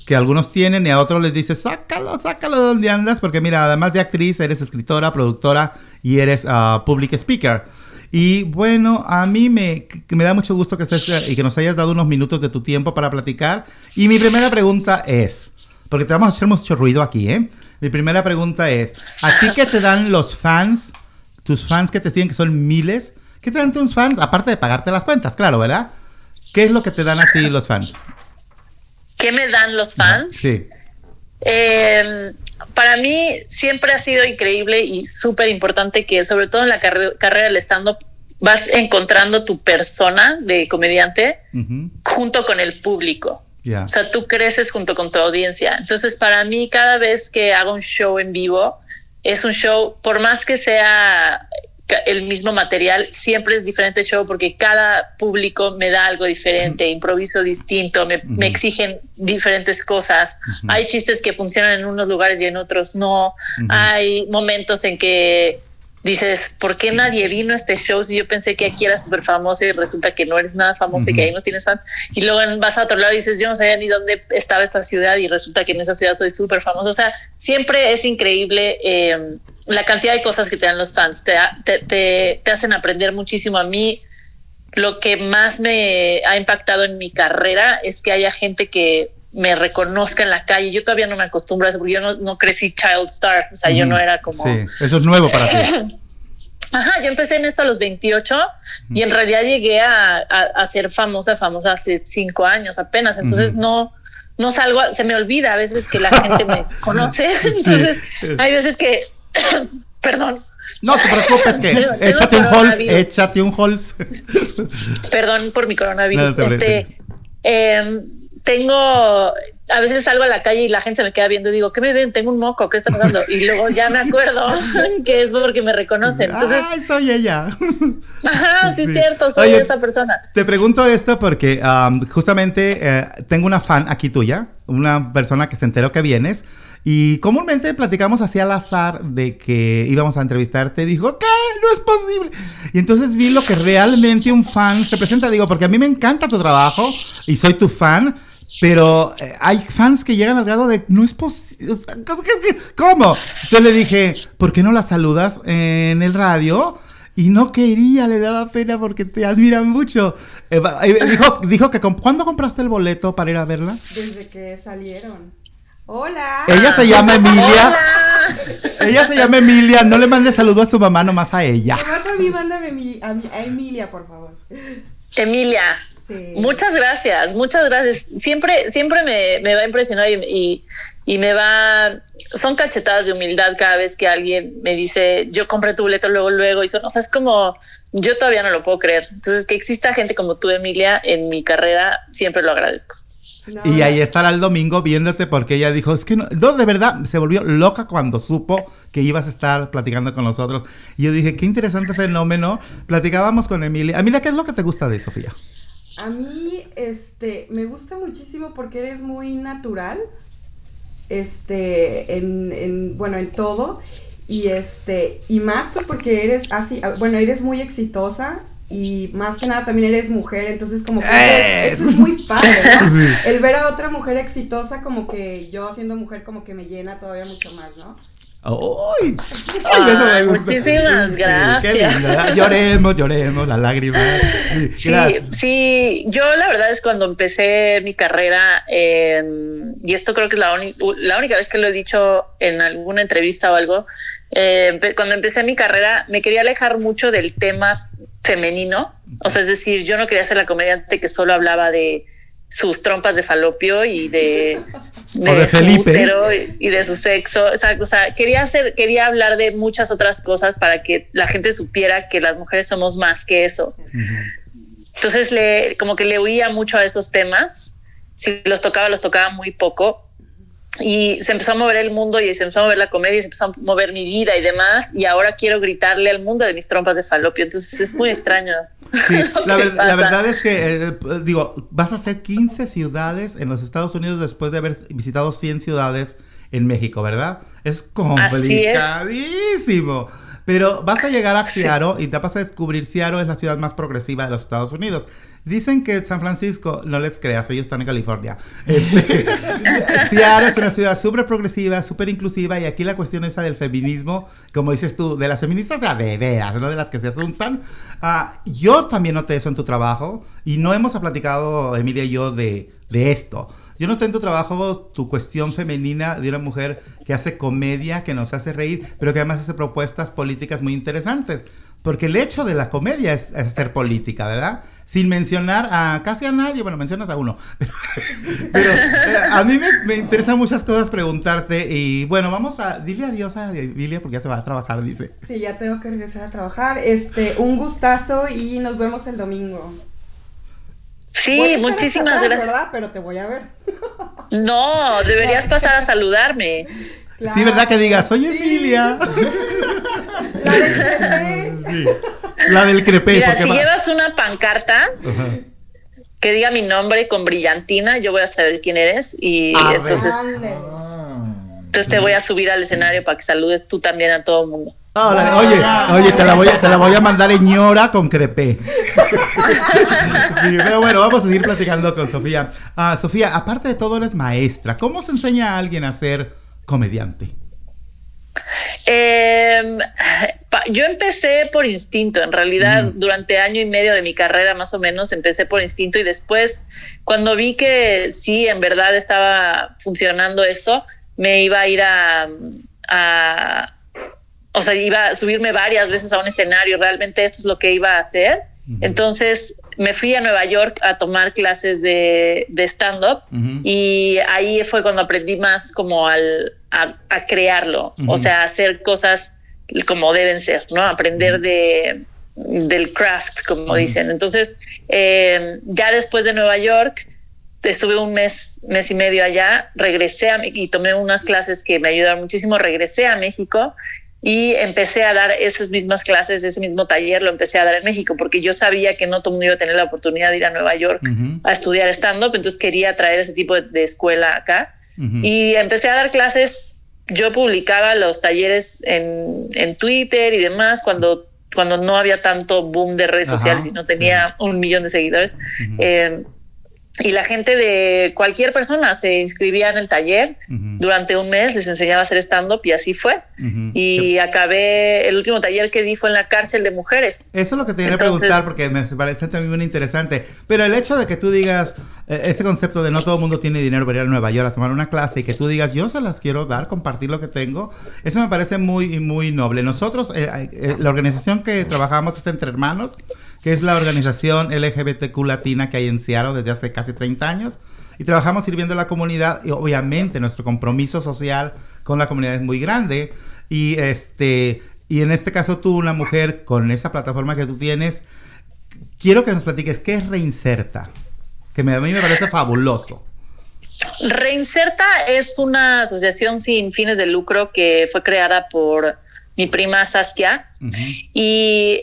que algunos tienen y a otros les dices, sácalo, sácalo de donde andas, porque mira, además de actriz, eres escritora, productora y eres ah, public speaker. Y bueno, a mí me, me da mucho gusto que estés eh, y que nos hayas dado unos minutos de tu tiempo para platicar. Y mi primera pregunta es, porque te vamos a hacer mucho ruido aquí, ¿eh? Mi primera pregunta es, ¿a ti qué te dan los fans, tus fans que te siguen, que son miles? ¿Qué te dan tus fans? Aparte de pagarte las cuentas, claro, ¿verdad? ¿Qué es lo que te dan a ti los fans? ¿Qué me dan los fans? Sí. Eh, para mí siempre ha sido increíble y súper importante que sobre todo en la carre- carrera del stand-up vas encontrando tu persona de comediante junto con el público. O sea, tú creces junto con tu audiencia. Entonces, para mí, cada vez que hago un show en vivo, es un show, por más que sea el mismo material, siempre es diferente show porque cada público me da algo diferente, improviso distinto, me, me exigen diferentes cosas. Hay chistes que funcionan en unos lugares y en otros no. Hay momentos en que dices, ¿por qué nadie vino a este show si yo pensé que aquí era súper famoso y resulta que no eres nada famoso y que ahí no tienes fans? Y luego vas a otro lado y dices, yo no sabía ni dónde estaba esta ciudad y resulta que en esa ciudad soy súper famoso. O sea, siempre es increíble eh, la cantidad de cosas que te dan los fans. Te, te, te, te hacen aprender muchísimo. A mí lo que más me ha impactado en mi carrera es que haya gente que me reconozca en la calle. Yo todavía no me acostumbro a eso porque yo no, no crecí child star. O sea, yo no era como... Sí, eso es nuevo para ti. Ajá, yo empecé en esto a los 28 y en realidad llegué a, a, a ser famosa, famosa hace cinco años apenas. Entonces no, no salgo, se me olvida a veces que la gente me conoce. Entonces hay veces que, perdón, No te preocupes que échate un coronavirus. échate un Halls. perdón por mi coronavirus. No, este, em, tengo, a veces salgo a la calle y la gente se me queda viendo y digo, ¿qué me ven? Tengo un moco, ¿qué está pasando? Y luego ya me acuerdo que es porque me reconocen. Entonces, Ay, soy ella. ajá, sí, Sí. es cierto, soy Oye, esa persona. Te pregunto esto porque am, justamente eh, tengo una fan aquí tuya, una persona que se enteró que vienes. Y comúnmente platicamos así al azar de que íbamos a entrevistarte. Dijo, ¿qué? No es posible. Y entonces vi lo que realmente un fan se presenta. Digo, porque a mí me encanta tu trabajo y soy tu fan. Pero eh, hay fans que llegan al grado de no es posible. ¿Cómo? Yo le dije, ¿por qué no la saludas en el radio? Y no quería, le daba pena porque te admiran mucho. Eh, dijo, dijo que ¿cuándo compraste el boleto para ir a verla? Desde que salieron. Hola. Ella se llama Emilia. Hola. Ella se llama Emilia. No le mande saludos a su mamá, nomás a ella. Nomás a mí, mándame mi- a, mi- a Emilia, por favor. Emilia, Sí. muchas gracias, muchas gracias. Siempre, siempre me, me va a impresionar y, y, y me va. Son cachetadas de humildad cada vez que alguien me dice, yo compré tu boleto luego, luego. Y son, o sea, es como, yo todavía no lo puedo creer. Entonces, que exista gente como tú, Emilia, en mi carrera, siempre lo agradezco. No, Y ahí estará el domingo viéndote porque ella dijo, es que no, no, de verdad, se volvió loca cuando supo que ibas a estar platicando con nosotros. Y yo dije, qué interesante fenómeno. Platicábamos con Emilia. Emilia, ¿qué es lo que te gusta de Sofía? A mí, este, me gusta muchísimo porque eres muy natural, este, en, en, bueno, en todo, y este, y más pues porque eres así, ah, bueno, eres muy exitosa, y más que nada también eres mujer, entonces como que ¡Eh! eso, eso es muy padre, ¿no? Sí. El ver a otra mujer exitosa como que yo siendo mujer como que me llena todavía mucho más, ¿no? ¡Ay! Ay, muchísimas gracias. qué linda. Lloremos, lloremos, las lágrimas. Sí, Sí, gracias. sí, yo la verdad es cuando empecé mi carrera, eh, y esto creo que es la, la única vez que lo he dicho en alguna entrevista o algo, eh, cuando empecé mi carrera me quería alejar mucho del tema femenino, o sea, es decir, yo no quería ser la comediante que solo hablaba de sus trompas de falopio y de, O de su Felipe. y, y de su sexo. O sea, o sea, quería hacer, quería hablar de muchas otras cosas para que la gente supiera que las mujeres somos más que eso. Entonces le, como que le huía mucho a esos temas. Si los tocaba, los tocaba muy poco. Y se empezó a mover el mundo y se empezó a mover la comedia y se empezó a mover mi vida y demás. Y ahora quiero gritarle al mundo de mis trompas de falopio. Entonces es muy extraño. Sí, la, ver- la verdad es que, eh, digo, vas a hacer 15 ciudades en los Estados Unidos después de haber visitado 100 ciudades en México, ¿verdad? Es complicadísimo. Pero vas a llegar a Seattle y te vas a descubrir Seattle es la ciudad más progresiva de los Estados Unidos. Dicen que San Francisco, no les creas, ellos están en California. Este, Seattle es una ciudad súper progresiva, súper inclusiva y aquí la cuestión esa del feminismo, como dices tú, de las feministas de veras, no de las que se asustan. Ah, yo también noté eso en tu trabajo y no hemos platicado, Emilia y yo, de, de esto. Yo noté en tu trabajo tu cuestión femenina de una mujer que hace comedia, que nos hace reír, pero que además hace propuestas políticas muy interesantes. Porque el hecho de la comedia es, ser política, ¿verdad? Sin mencionar a casi a nadie, bueno, mencionas a uno. Pero, a mí me, me interesan muchas cosas preguntarte y bueno, vamos a... Dile adiós a Emilia porque ya se va a trabajar, dice. Sí, ya tengo que regresar a trabajar. Este, un gustazo y nos vemos el domingo. Sí, muchísimas atrás, gracias. ¿verdad? Pero te voy a ver. No, deberías pasar a saludarme. Sí, ¿verdad? Que digas, soy Emilia. La del bebé. Sí. La del crepé. Mira, si va- llevas una pancarta Ajá. que diga mi nombre con brillantina, yo voy a saber quién eres y A entonces, Ándale. entonces te voy a subir al escenario para que saludes tú también a todo el mundo. Órale, oye, oye, te la voy a, te la voy a mandar en ñora con crepé. Sí, pero bueno, vamos a seguir platicando con Sofía. Ah, Sofía, aparte de todo, eres maestra. ¿Cómo se enseña a alguien a ser comediante? Eh, pa- yo empecé por instinto, en realidad durante año y medio de mi carrera más o menos empecé por instinto y después cuando vi que sí, en verdad estaba funcionando esto, me iba a ir a, a- o sea, iba a subirme varias veces a un escenario, realmente esto es lo que iba a hacer. Entonces me fui a Nueva York a tomar clases de, de stand-up Ujú. y ahí fue cuando aprendí más como al, a, a crearlo, o sea, hacer cosas como deben ser, ¿no? Aprender de, del craft, como dicen. Entonces, eh, ya después de Nueva York, estuve un mes, mes y medio allá, regresé a, y tomé unas clases que me ayudaron muchísimo, regresé a México y empecé a dar esas mismas clases, ese mismo taller lo empecé a dar en México, porque yo sabía que no todo el mundo iba a tener la oportunidad de ir a Nueva York a estudiar stand-up, entonces quería traer ese tipo de, de escuela acá. Y empecé a dar clases, yo publicaba los talleres en, en Twitter y demás cuando, cuando no había tanto boom de redes Ajá, sociales y no tenía un millón de seguidores. Eh, y la gente de cualquier persona se inscribía en el taller. Ujú. Durante un mes les enseñaba a hacer stand-up y así fue. Ujú. Y acabé, el último taller que di fue en la cárcel de mujeres. Eso es lo que te quería Entonces- preguntar porque me parece también muy interesante. Pero el hecho de que tú digas eh, ese concepto de no todo el mundo tiene dinero para ir a Nueva York a tomar una clase y que tú digas yo se las quiero dar, compartir lo que tengo, eso me parece muy, muy noble. Nosotros, eh, eh, la organización que trabajamos es Entre Hermanos, que es la organización LGBTQ latina que hay en Seattle desde hace casi 30 años. Y trabajamos sirviendo a la comunidad y obviamente nuestro compromiso social con la comunidad es muy grande. Y este y en este caso tú, una mujer con esa plataforma que tú tienes, quiero que nos platiques qué es Reinserta, que me- a mí me parece fabuloso. Reinserta es una asociación sin fines de lucro que fue creada por mi prima Saskia Ujú. y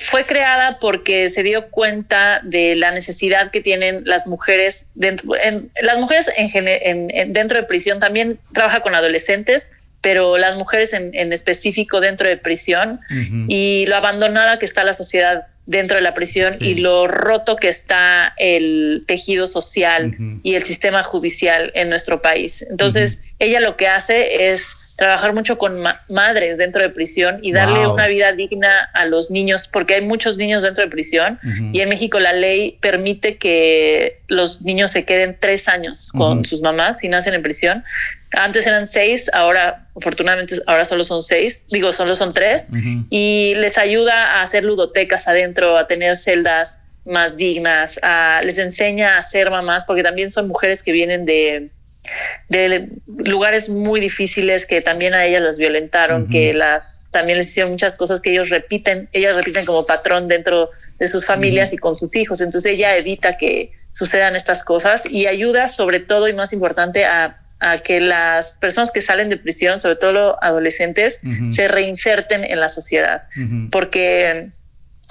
fue creada porque se dio cuenta de la necesidad que tienen las mujeres dentro, en, las mujeres en, en- en- dentro de prisión también trabaja con adolescentes pero las mujeres en, específico dentro de prisión y lo abandonada que está la sociedad dentro de la prisión Sí. y lo roto que está el tejido social y el sistema judicial en nuestro país. Entonces, ella lo que hace es trabajar mucho con ma- madres dentro de prisión y darle Wow. una vida digna a los niños, porque hay muchos niños dentro de prisión y en México la ley permite que los niños se queden tres años con sus mamás si nacen en prisión. Antes eran seis, ahora afortunadamente ahora solo son seis, digo solo son tres y les ayuda a hacer ludotecas adentro, a tener celdas más dignas, a- les enseña a ser mamás, porque también son mujeres que vienen de, de lugares muy difíciles que también a ellas las violentaron, que las también les hicieron muchas cosas que ellos repiten, ellas repiten como patrón dentro de sus familias y con sus hijos. Entonces ella evita que sucedan estas cosas y ayuda sobre todo y más importante a, a que las personas que salen de prisión, sobre todo los adolescentes, se reinserten en la sociedad. Porque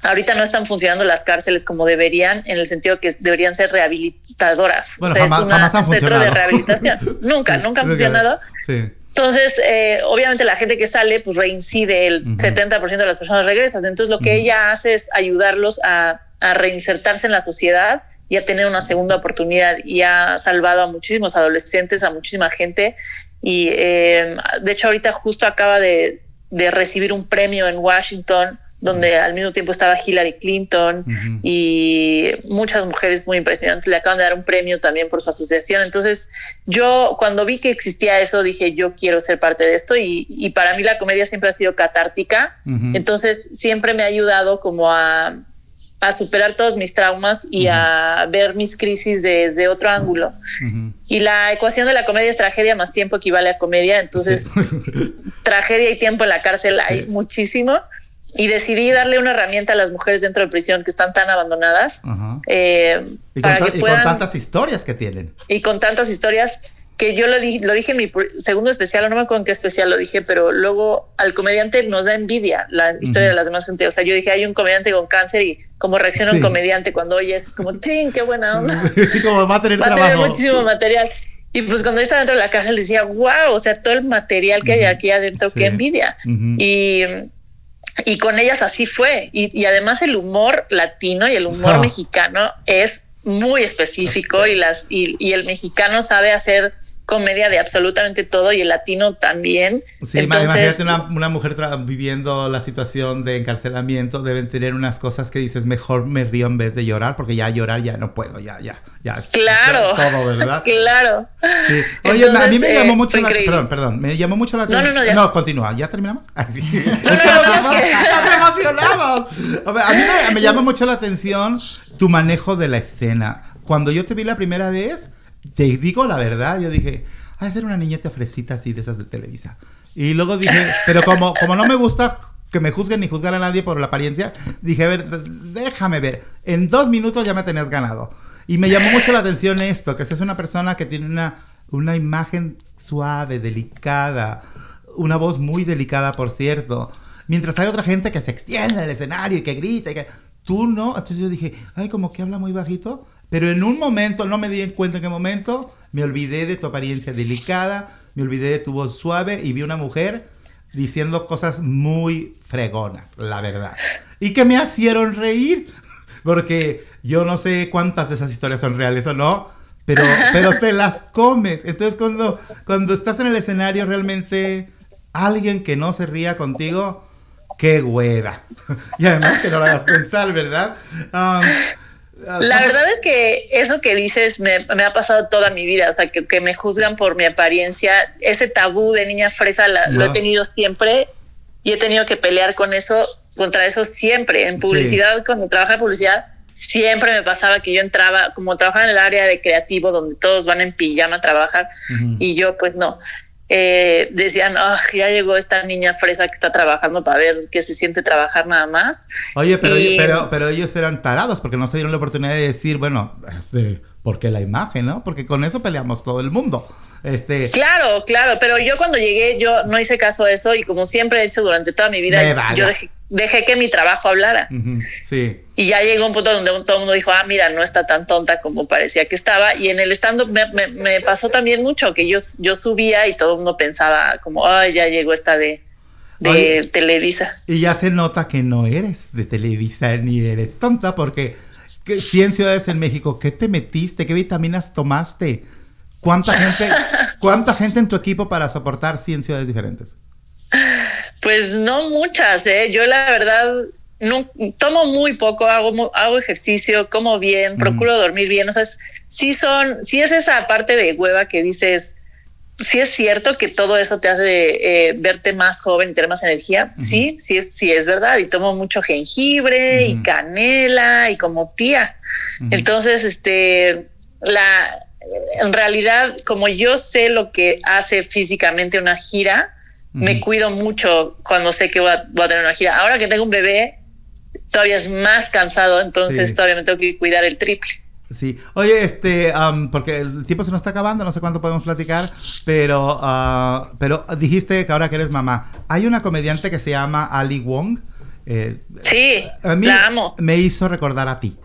ahorita no están funcionando las cárceles como deberían, en el sentido que deberían ser rehabilitadoras. Bueno, o sea, jamás- es una- un centro funcionado. de rehabilitación. nunca, Sí, nunca ha funcionado. Sí. Entonces, eh, obviamente la gente que sale, pues reincide, el Ujú. 70% de las personas regresan. Entonces, lo que ella hace es ayudarlos a, a reinsertarse en la sociedad y a tener una segunda oportunidad. Y ha salvado a muchísimos adolescentes, a muchísima gente. Y eh, de hecho, ahorita justo acaba de, de recibir un premio en Washington, donde al mismo tiempo estaba Hillary Clinton y muchas mujeres muy impresionantes le acaban de dar un premio también por su asociación. Entonces, yo cuando vi que existía eso, dije, yo quiero ser parte de esto y, y para mí la comedia siempre ha sido catártica. Entonces, siempre me ha ayudado como a, a superar todos mis traumas y a ver mis crisis desde otro ángulo. Y la ecuación de la comedia es tragedia más tiempo equivale a comedia. Entonces, tragedia y tiempo en la cárcel hay muchísimo. Y decidí darle una herramienta a las mujeres dentro de prisión que están tan abandonadas Ajá. eh, Y, con para ta- que y puedan con tantas historias que tienen. y con tantas historias que yo lo dije, lo dije en mi segundo especial, no me acuerdo en qué especial lo dije, pero luego al comediante nos da envidia la historia Ujú. de las demás gente. O sea, yo dije, hay un comediante con cáncer y como reacciona Sí. un comediante cuando oyes, es como, ¡ting! ¡Qué buena onda! Y como va a tener Va a tener muchísimo material. Y pues cuando estaba dentro de la cárcel decía, wow, o sea, todo el material que hay aquí adentro, Sí. qué envidia. Ujú. Y, y con ellas así fue. Y, y además el humor latino y el humor mexicano es muy específico y, las, y, y el mexicano sabe hacer comedia de absolutamente todo y el latino también. Sí, Entonces, imagínate una, una mujer viviendo la situación de encarcelamiento, deben tener unas cosas que dices, mejor me río en vez de llorar, porque ya llorar ya no puedo, ya, ya, ya. Claro. Todo, ¿verdad? claro. Sí. Oye, a mí Entonces, me eh, llamó mucho la. Perdón, perdón, me llamó mucho la No, no, no, ya. No, continúa, ¿ya terminamos? Ah, sí. no, no, no, emocionamos. A, ver, a mí me, me llama mucho la atención tu manejo de la escena. Cuando yo te vi la primera vez, te digo la verdad, yo dije, ah, esa era una niñeta fresita así de esas de Televisa. Y luego dije, pero como, como no me gusta que me juzguen ni juzgar a nadie por la apariencia, dije, a ver, déjame ver. En dos minutos ya me tenías ganado. Y me llamó mucho la atención esto, que seas una persona que tiene una, una imagen suave, delicada, una voz muy delicada, por cierto. Mientras hay otra gente que se extiende en el escenario y que grita y que... Tú no. Entonces yo dije, ay, como que habla muy bajito. Pero en un momento, no me di en cuenta en qué momento, me olvidé de tu apariencia delicada, me olvidé de tu voz suave y vi una mujer diciendo cosas muy fregonas, la verdad. Y que me hicieron reír. Porque yo no sé cuántas de esas historias son reales o no, pero, pero te las comes. Entonces cuando, cuando estás en el escenario realmente alguien que no se ría contigo, qué hueva. y además que no lo hagas pensar, ¿verdad? Um, La verdad es que eso que dices me, me ha pasado toda mi vida, o sea, que, que me juzgan por mi apariencia, ese tabú de niña fresa la- lo he tenido siempre y he tenido que pelear con eso, contra eso siempre. En publicidad, cuando trabajaba en publicidad, siempre me pasaba que yo entraba, como trabajaba en el área de creativo, donde todos van en pijama a trabajar, y yo pues no. Eh, decían, "Ah, ya llegó esta niña fresa que está trabajando para ver qué se siente trabajar nada más. Oye, pero, Y- pero, pero ellos eran tarados porque no se dieron la oportunidad de decir, bueno, este, porque la imagen, ¿no? Porque con eso peleamos todo el mundo. Este, Claro, claro, pero yo cuando llegué yo no hice caso a eso y como siempre he hecho durante toda mi vida, yo dejé, dejé que mi trabajo hablara. sí. Y ya llegó un punto donde todo el mundo dijo, ah, mira, no está tan tonta como parecía que estaba. Y en el stand-up me, me- me pasó también mucho, que yo, yo subía y todo el mundo pensaba como, ay, ya llegó esta de, de Oye. Televisa. Y ya se nota que no eres de Televisa ni eres tonta porque ¿qué- 100 ciudades en México, ¿qué te metiste? ¿Qué vitaminas tomaste? ¿Cuánta gente, cuánta gente en tu equipo para soportar 100 ciudades diferentes? Pues no muchas, ¿eh? Yo la verdad no, tomo muy poco, hago, hago ejercicio, como bien, procuro dormir bien. O sea, sí son, sí es esa parte de hueva que dices, sí es cierto que todo eso te hace eh, verte más joven y tener más energía. Sí, sí es, sí es verdad. Y tomo mucho jengibre y canela y como tía. Entonces, este, la, en realidad, como yo sé lo que hace físicamente una gira, me cuido mucho cuando sé que voy a, voy a tener una gira. Ahora que tengo un bebé, todavía es más cansado, entonces Sí. todavía me tengo que cuidar el triple. Sí. Oye, este, porque el tiempo se nos está acabando, no sé cuánto podemos platicar, pero, ah, pero dijiste que ahora que eres mamá. Hay una comediante que se llama Ali Wong. eh, Sí, a mí la amo. me hizo recordar a ti.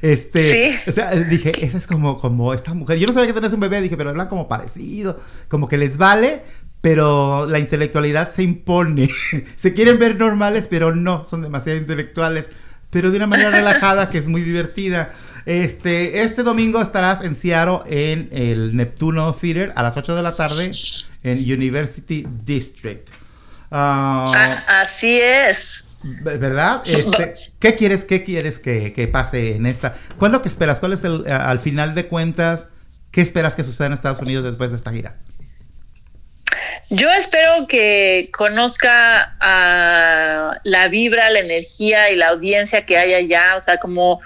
Este, Sí. o sea, dije, esa es como, como esta mujer. Yo no sabía que tenías un bebé, dije, pero hablan como parecido, como que les vale, pero la intelectualidad se impone. se quieren ver normales, pero no, son demasiado intelectuales, pero de una manera relajada que es muy divertida. Este, este domingo estarás en Seattle en el Neptuno Theater a las 8 de la tarde en University District. Ah, A- así es. ¿Verdad? Este, ¿Qué quieres, qué quieres que, que pase en esta? ¿Cuál es lo que esperas? ¿Cuál es el, al final de cuentas, qué esperas que suceda en Estados Unidos después de esta gira? Yo espero que conozca a la vibra, la energía y la audiencia que hay allá. O sea, como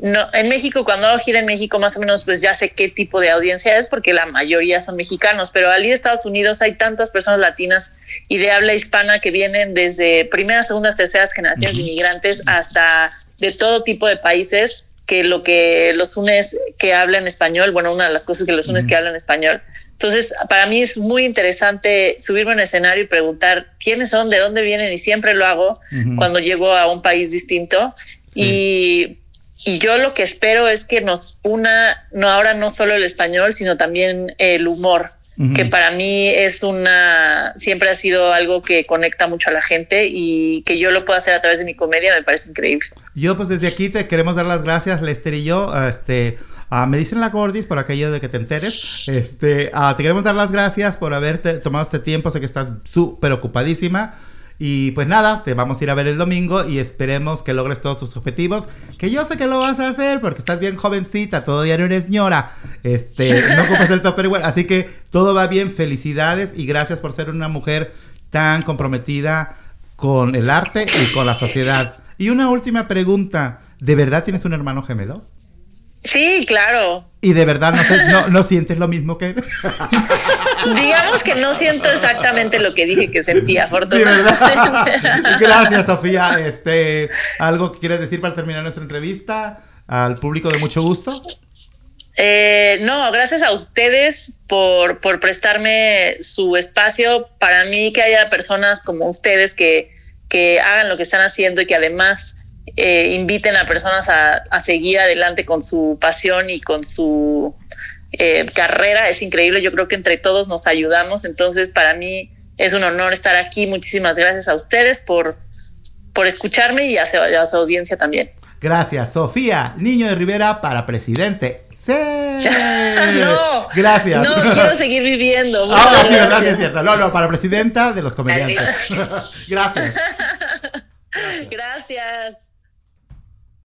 no, en México, cuando hago gira en México, más o menos, pues ya sé qué tipo de audiencia es, porque la mayoría son mexicanos. Pero al ir a Estados Unidos hay tantas personas latinas y de habla hispana que vienen desde primeras, segundas, terceras generaciones de inmigrantes hasta de todo tipo de países que lo que los une es que hablan español. Bueno, una de las cosas que los une es que hablan español. Entonces, para mí es muy interesante subirme a un escenario y preguntar quiénes son, de dónde vienen, y siempre lo hago Ujú. cuando llego a un país distinto. Y, y yo lo que espero es que nos una, no ahora no solo el español, sino también el humor, que para mí es una, siempre ha sido algo que conecta mucho a la gente y que yo lo puedo hacer a través de mi comedia me parece increíble. Yo, pues desde aquí te queremos dar las gracias, Lester y yo. Este, ah, me dicen la Gordis por aquello de que te enteres. Este, te queremos dar las gracias por haberte tomado este tiempo. Sé que estás súper ocupadísima. Y pues nada, te vamos a ir a ver el domingo y esperemos que logres todos tus objetivos. Que yo sé que lo vas a hacer porque estás bien jovencita, todavía no eres ñora. Este, no ocupas el Tupperware. Así que todo va bien, felicidades y gracias por ser una mujer tan comprometida con el arte y con la sociedad. Y una última pregunta. ¿De verdad tienes un hermano gemelo? Sí, claro. ¿Y de verdad no, no, no sientes lo mismo que él? Digamos que no siento exactamente lo que dije que sentía, Sí, afortunadamente. Gracias, Sofía. Este, ¿Algo que quieres decir para terminar nuestra entrevista? Al público de mucho gusto. Eh, no, gracias a ustedes por, por prestarme su espacio. Para mí que haya personas como ustedes que, que hagan lo que están haciendo y que además eh, inviten a personas a, a seguir adelante con su pasión y con su eh, carrera es increíble. Yo creo que entre todos nos ayudamos. Entonces, para mí es un honor estar aquí. Muchísimas gracias a ustedes por, por escucharme y a, a su audiencia también. Gracias. Sofía, Niño de Rivera para presidente. Sí. No, Gracias. No, quiero seguir viviendo. Ah, gracias. cierto. No, no, para presidenta de los comediantes. Gracias. Gracias.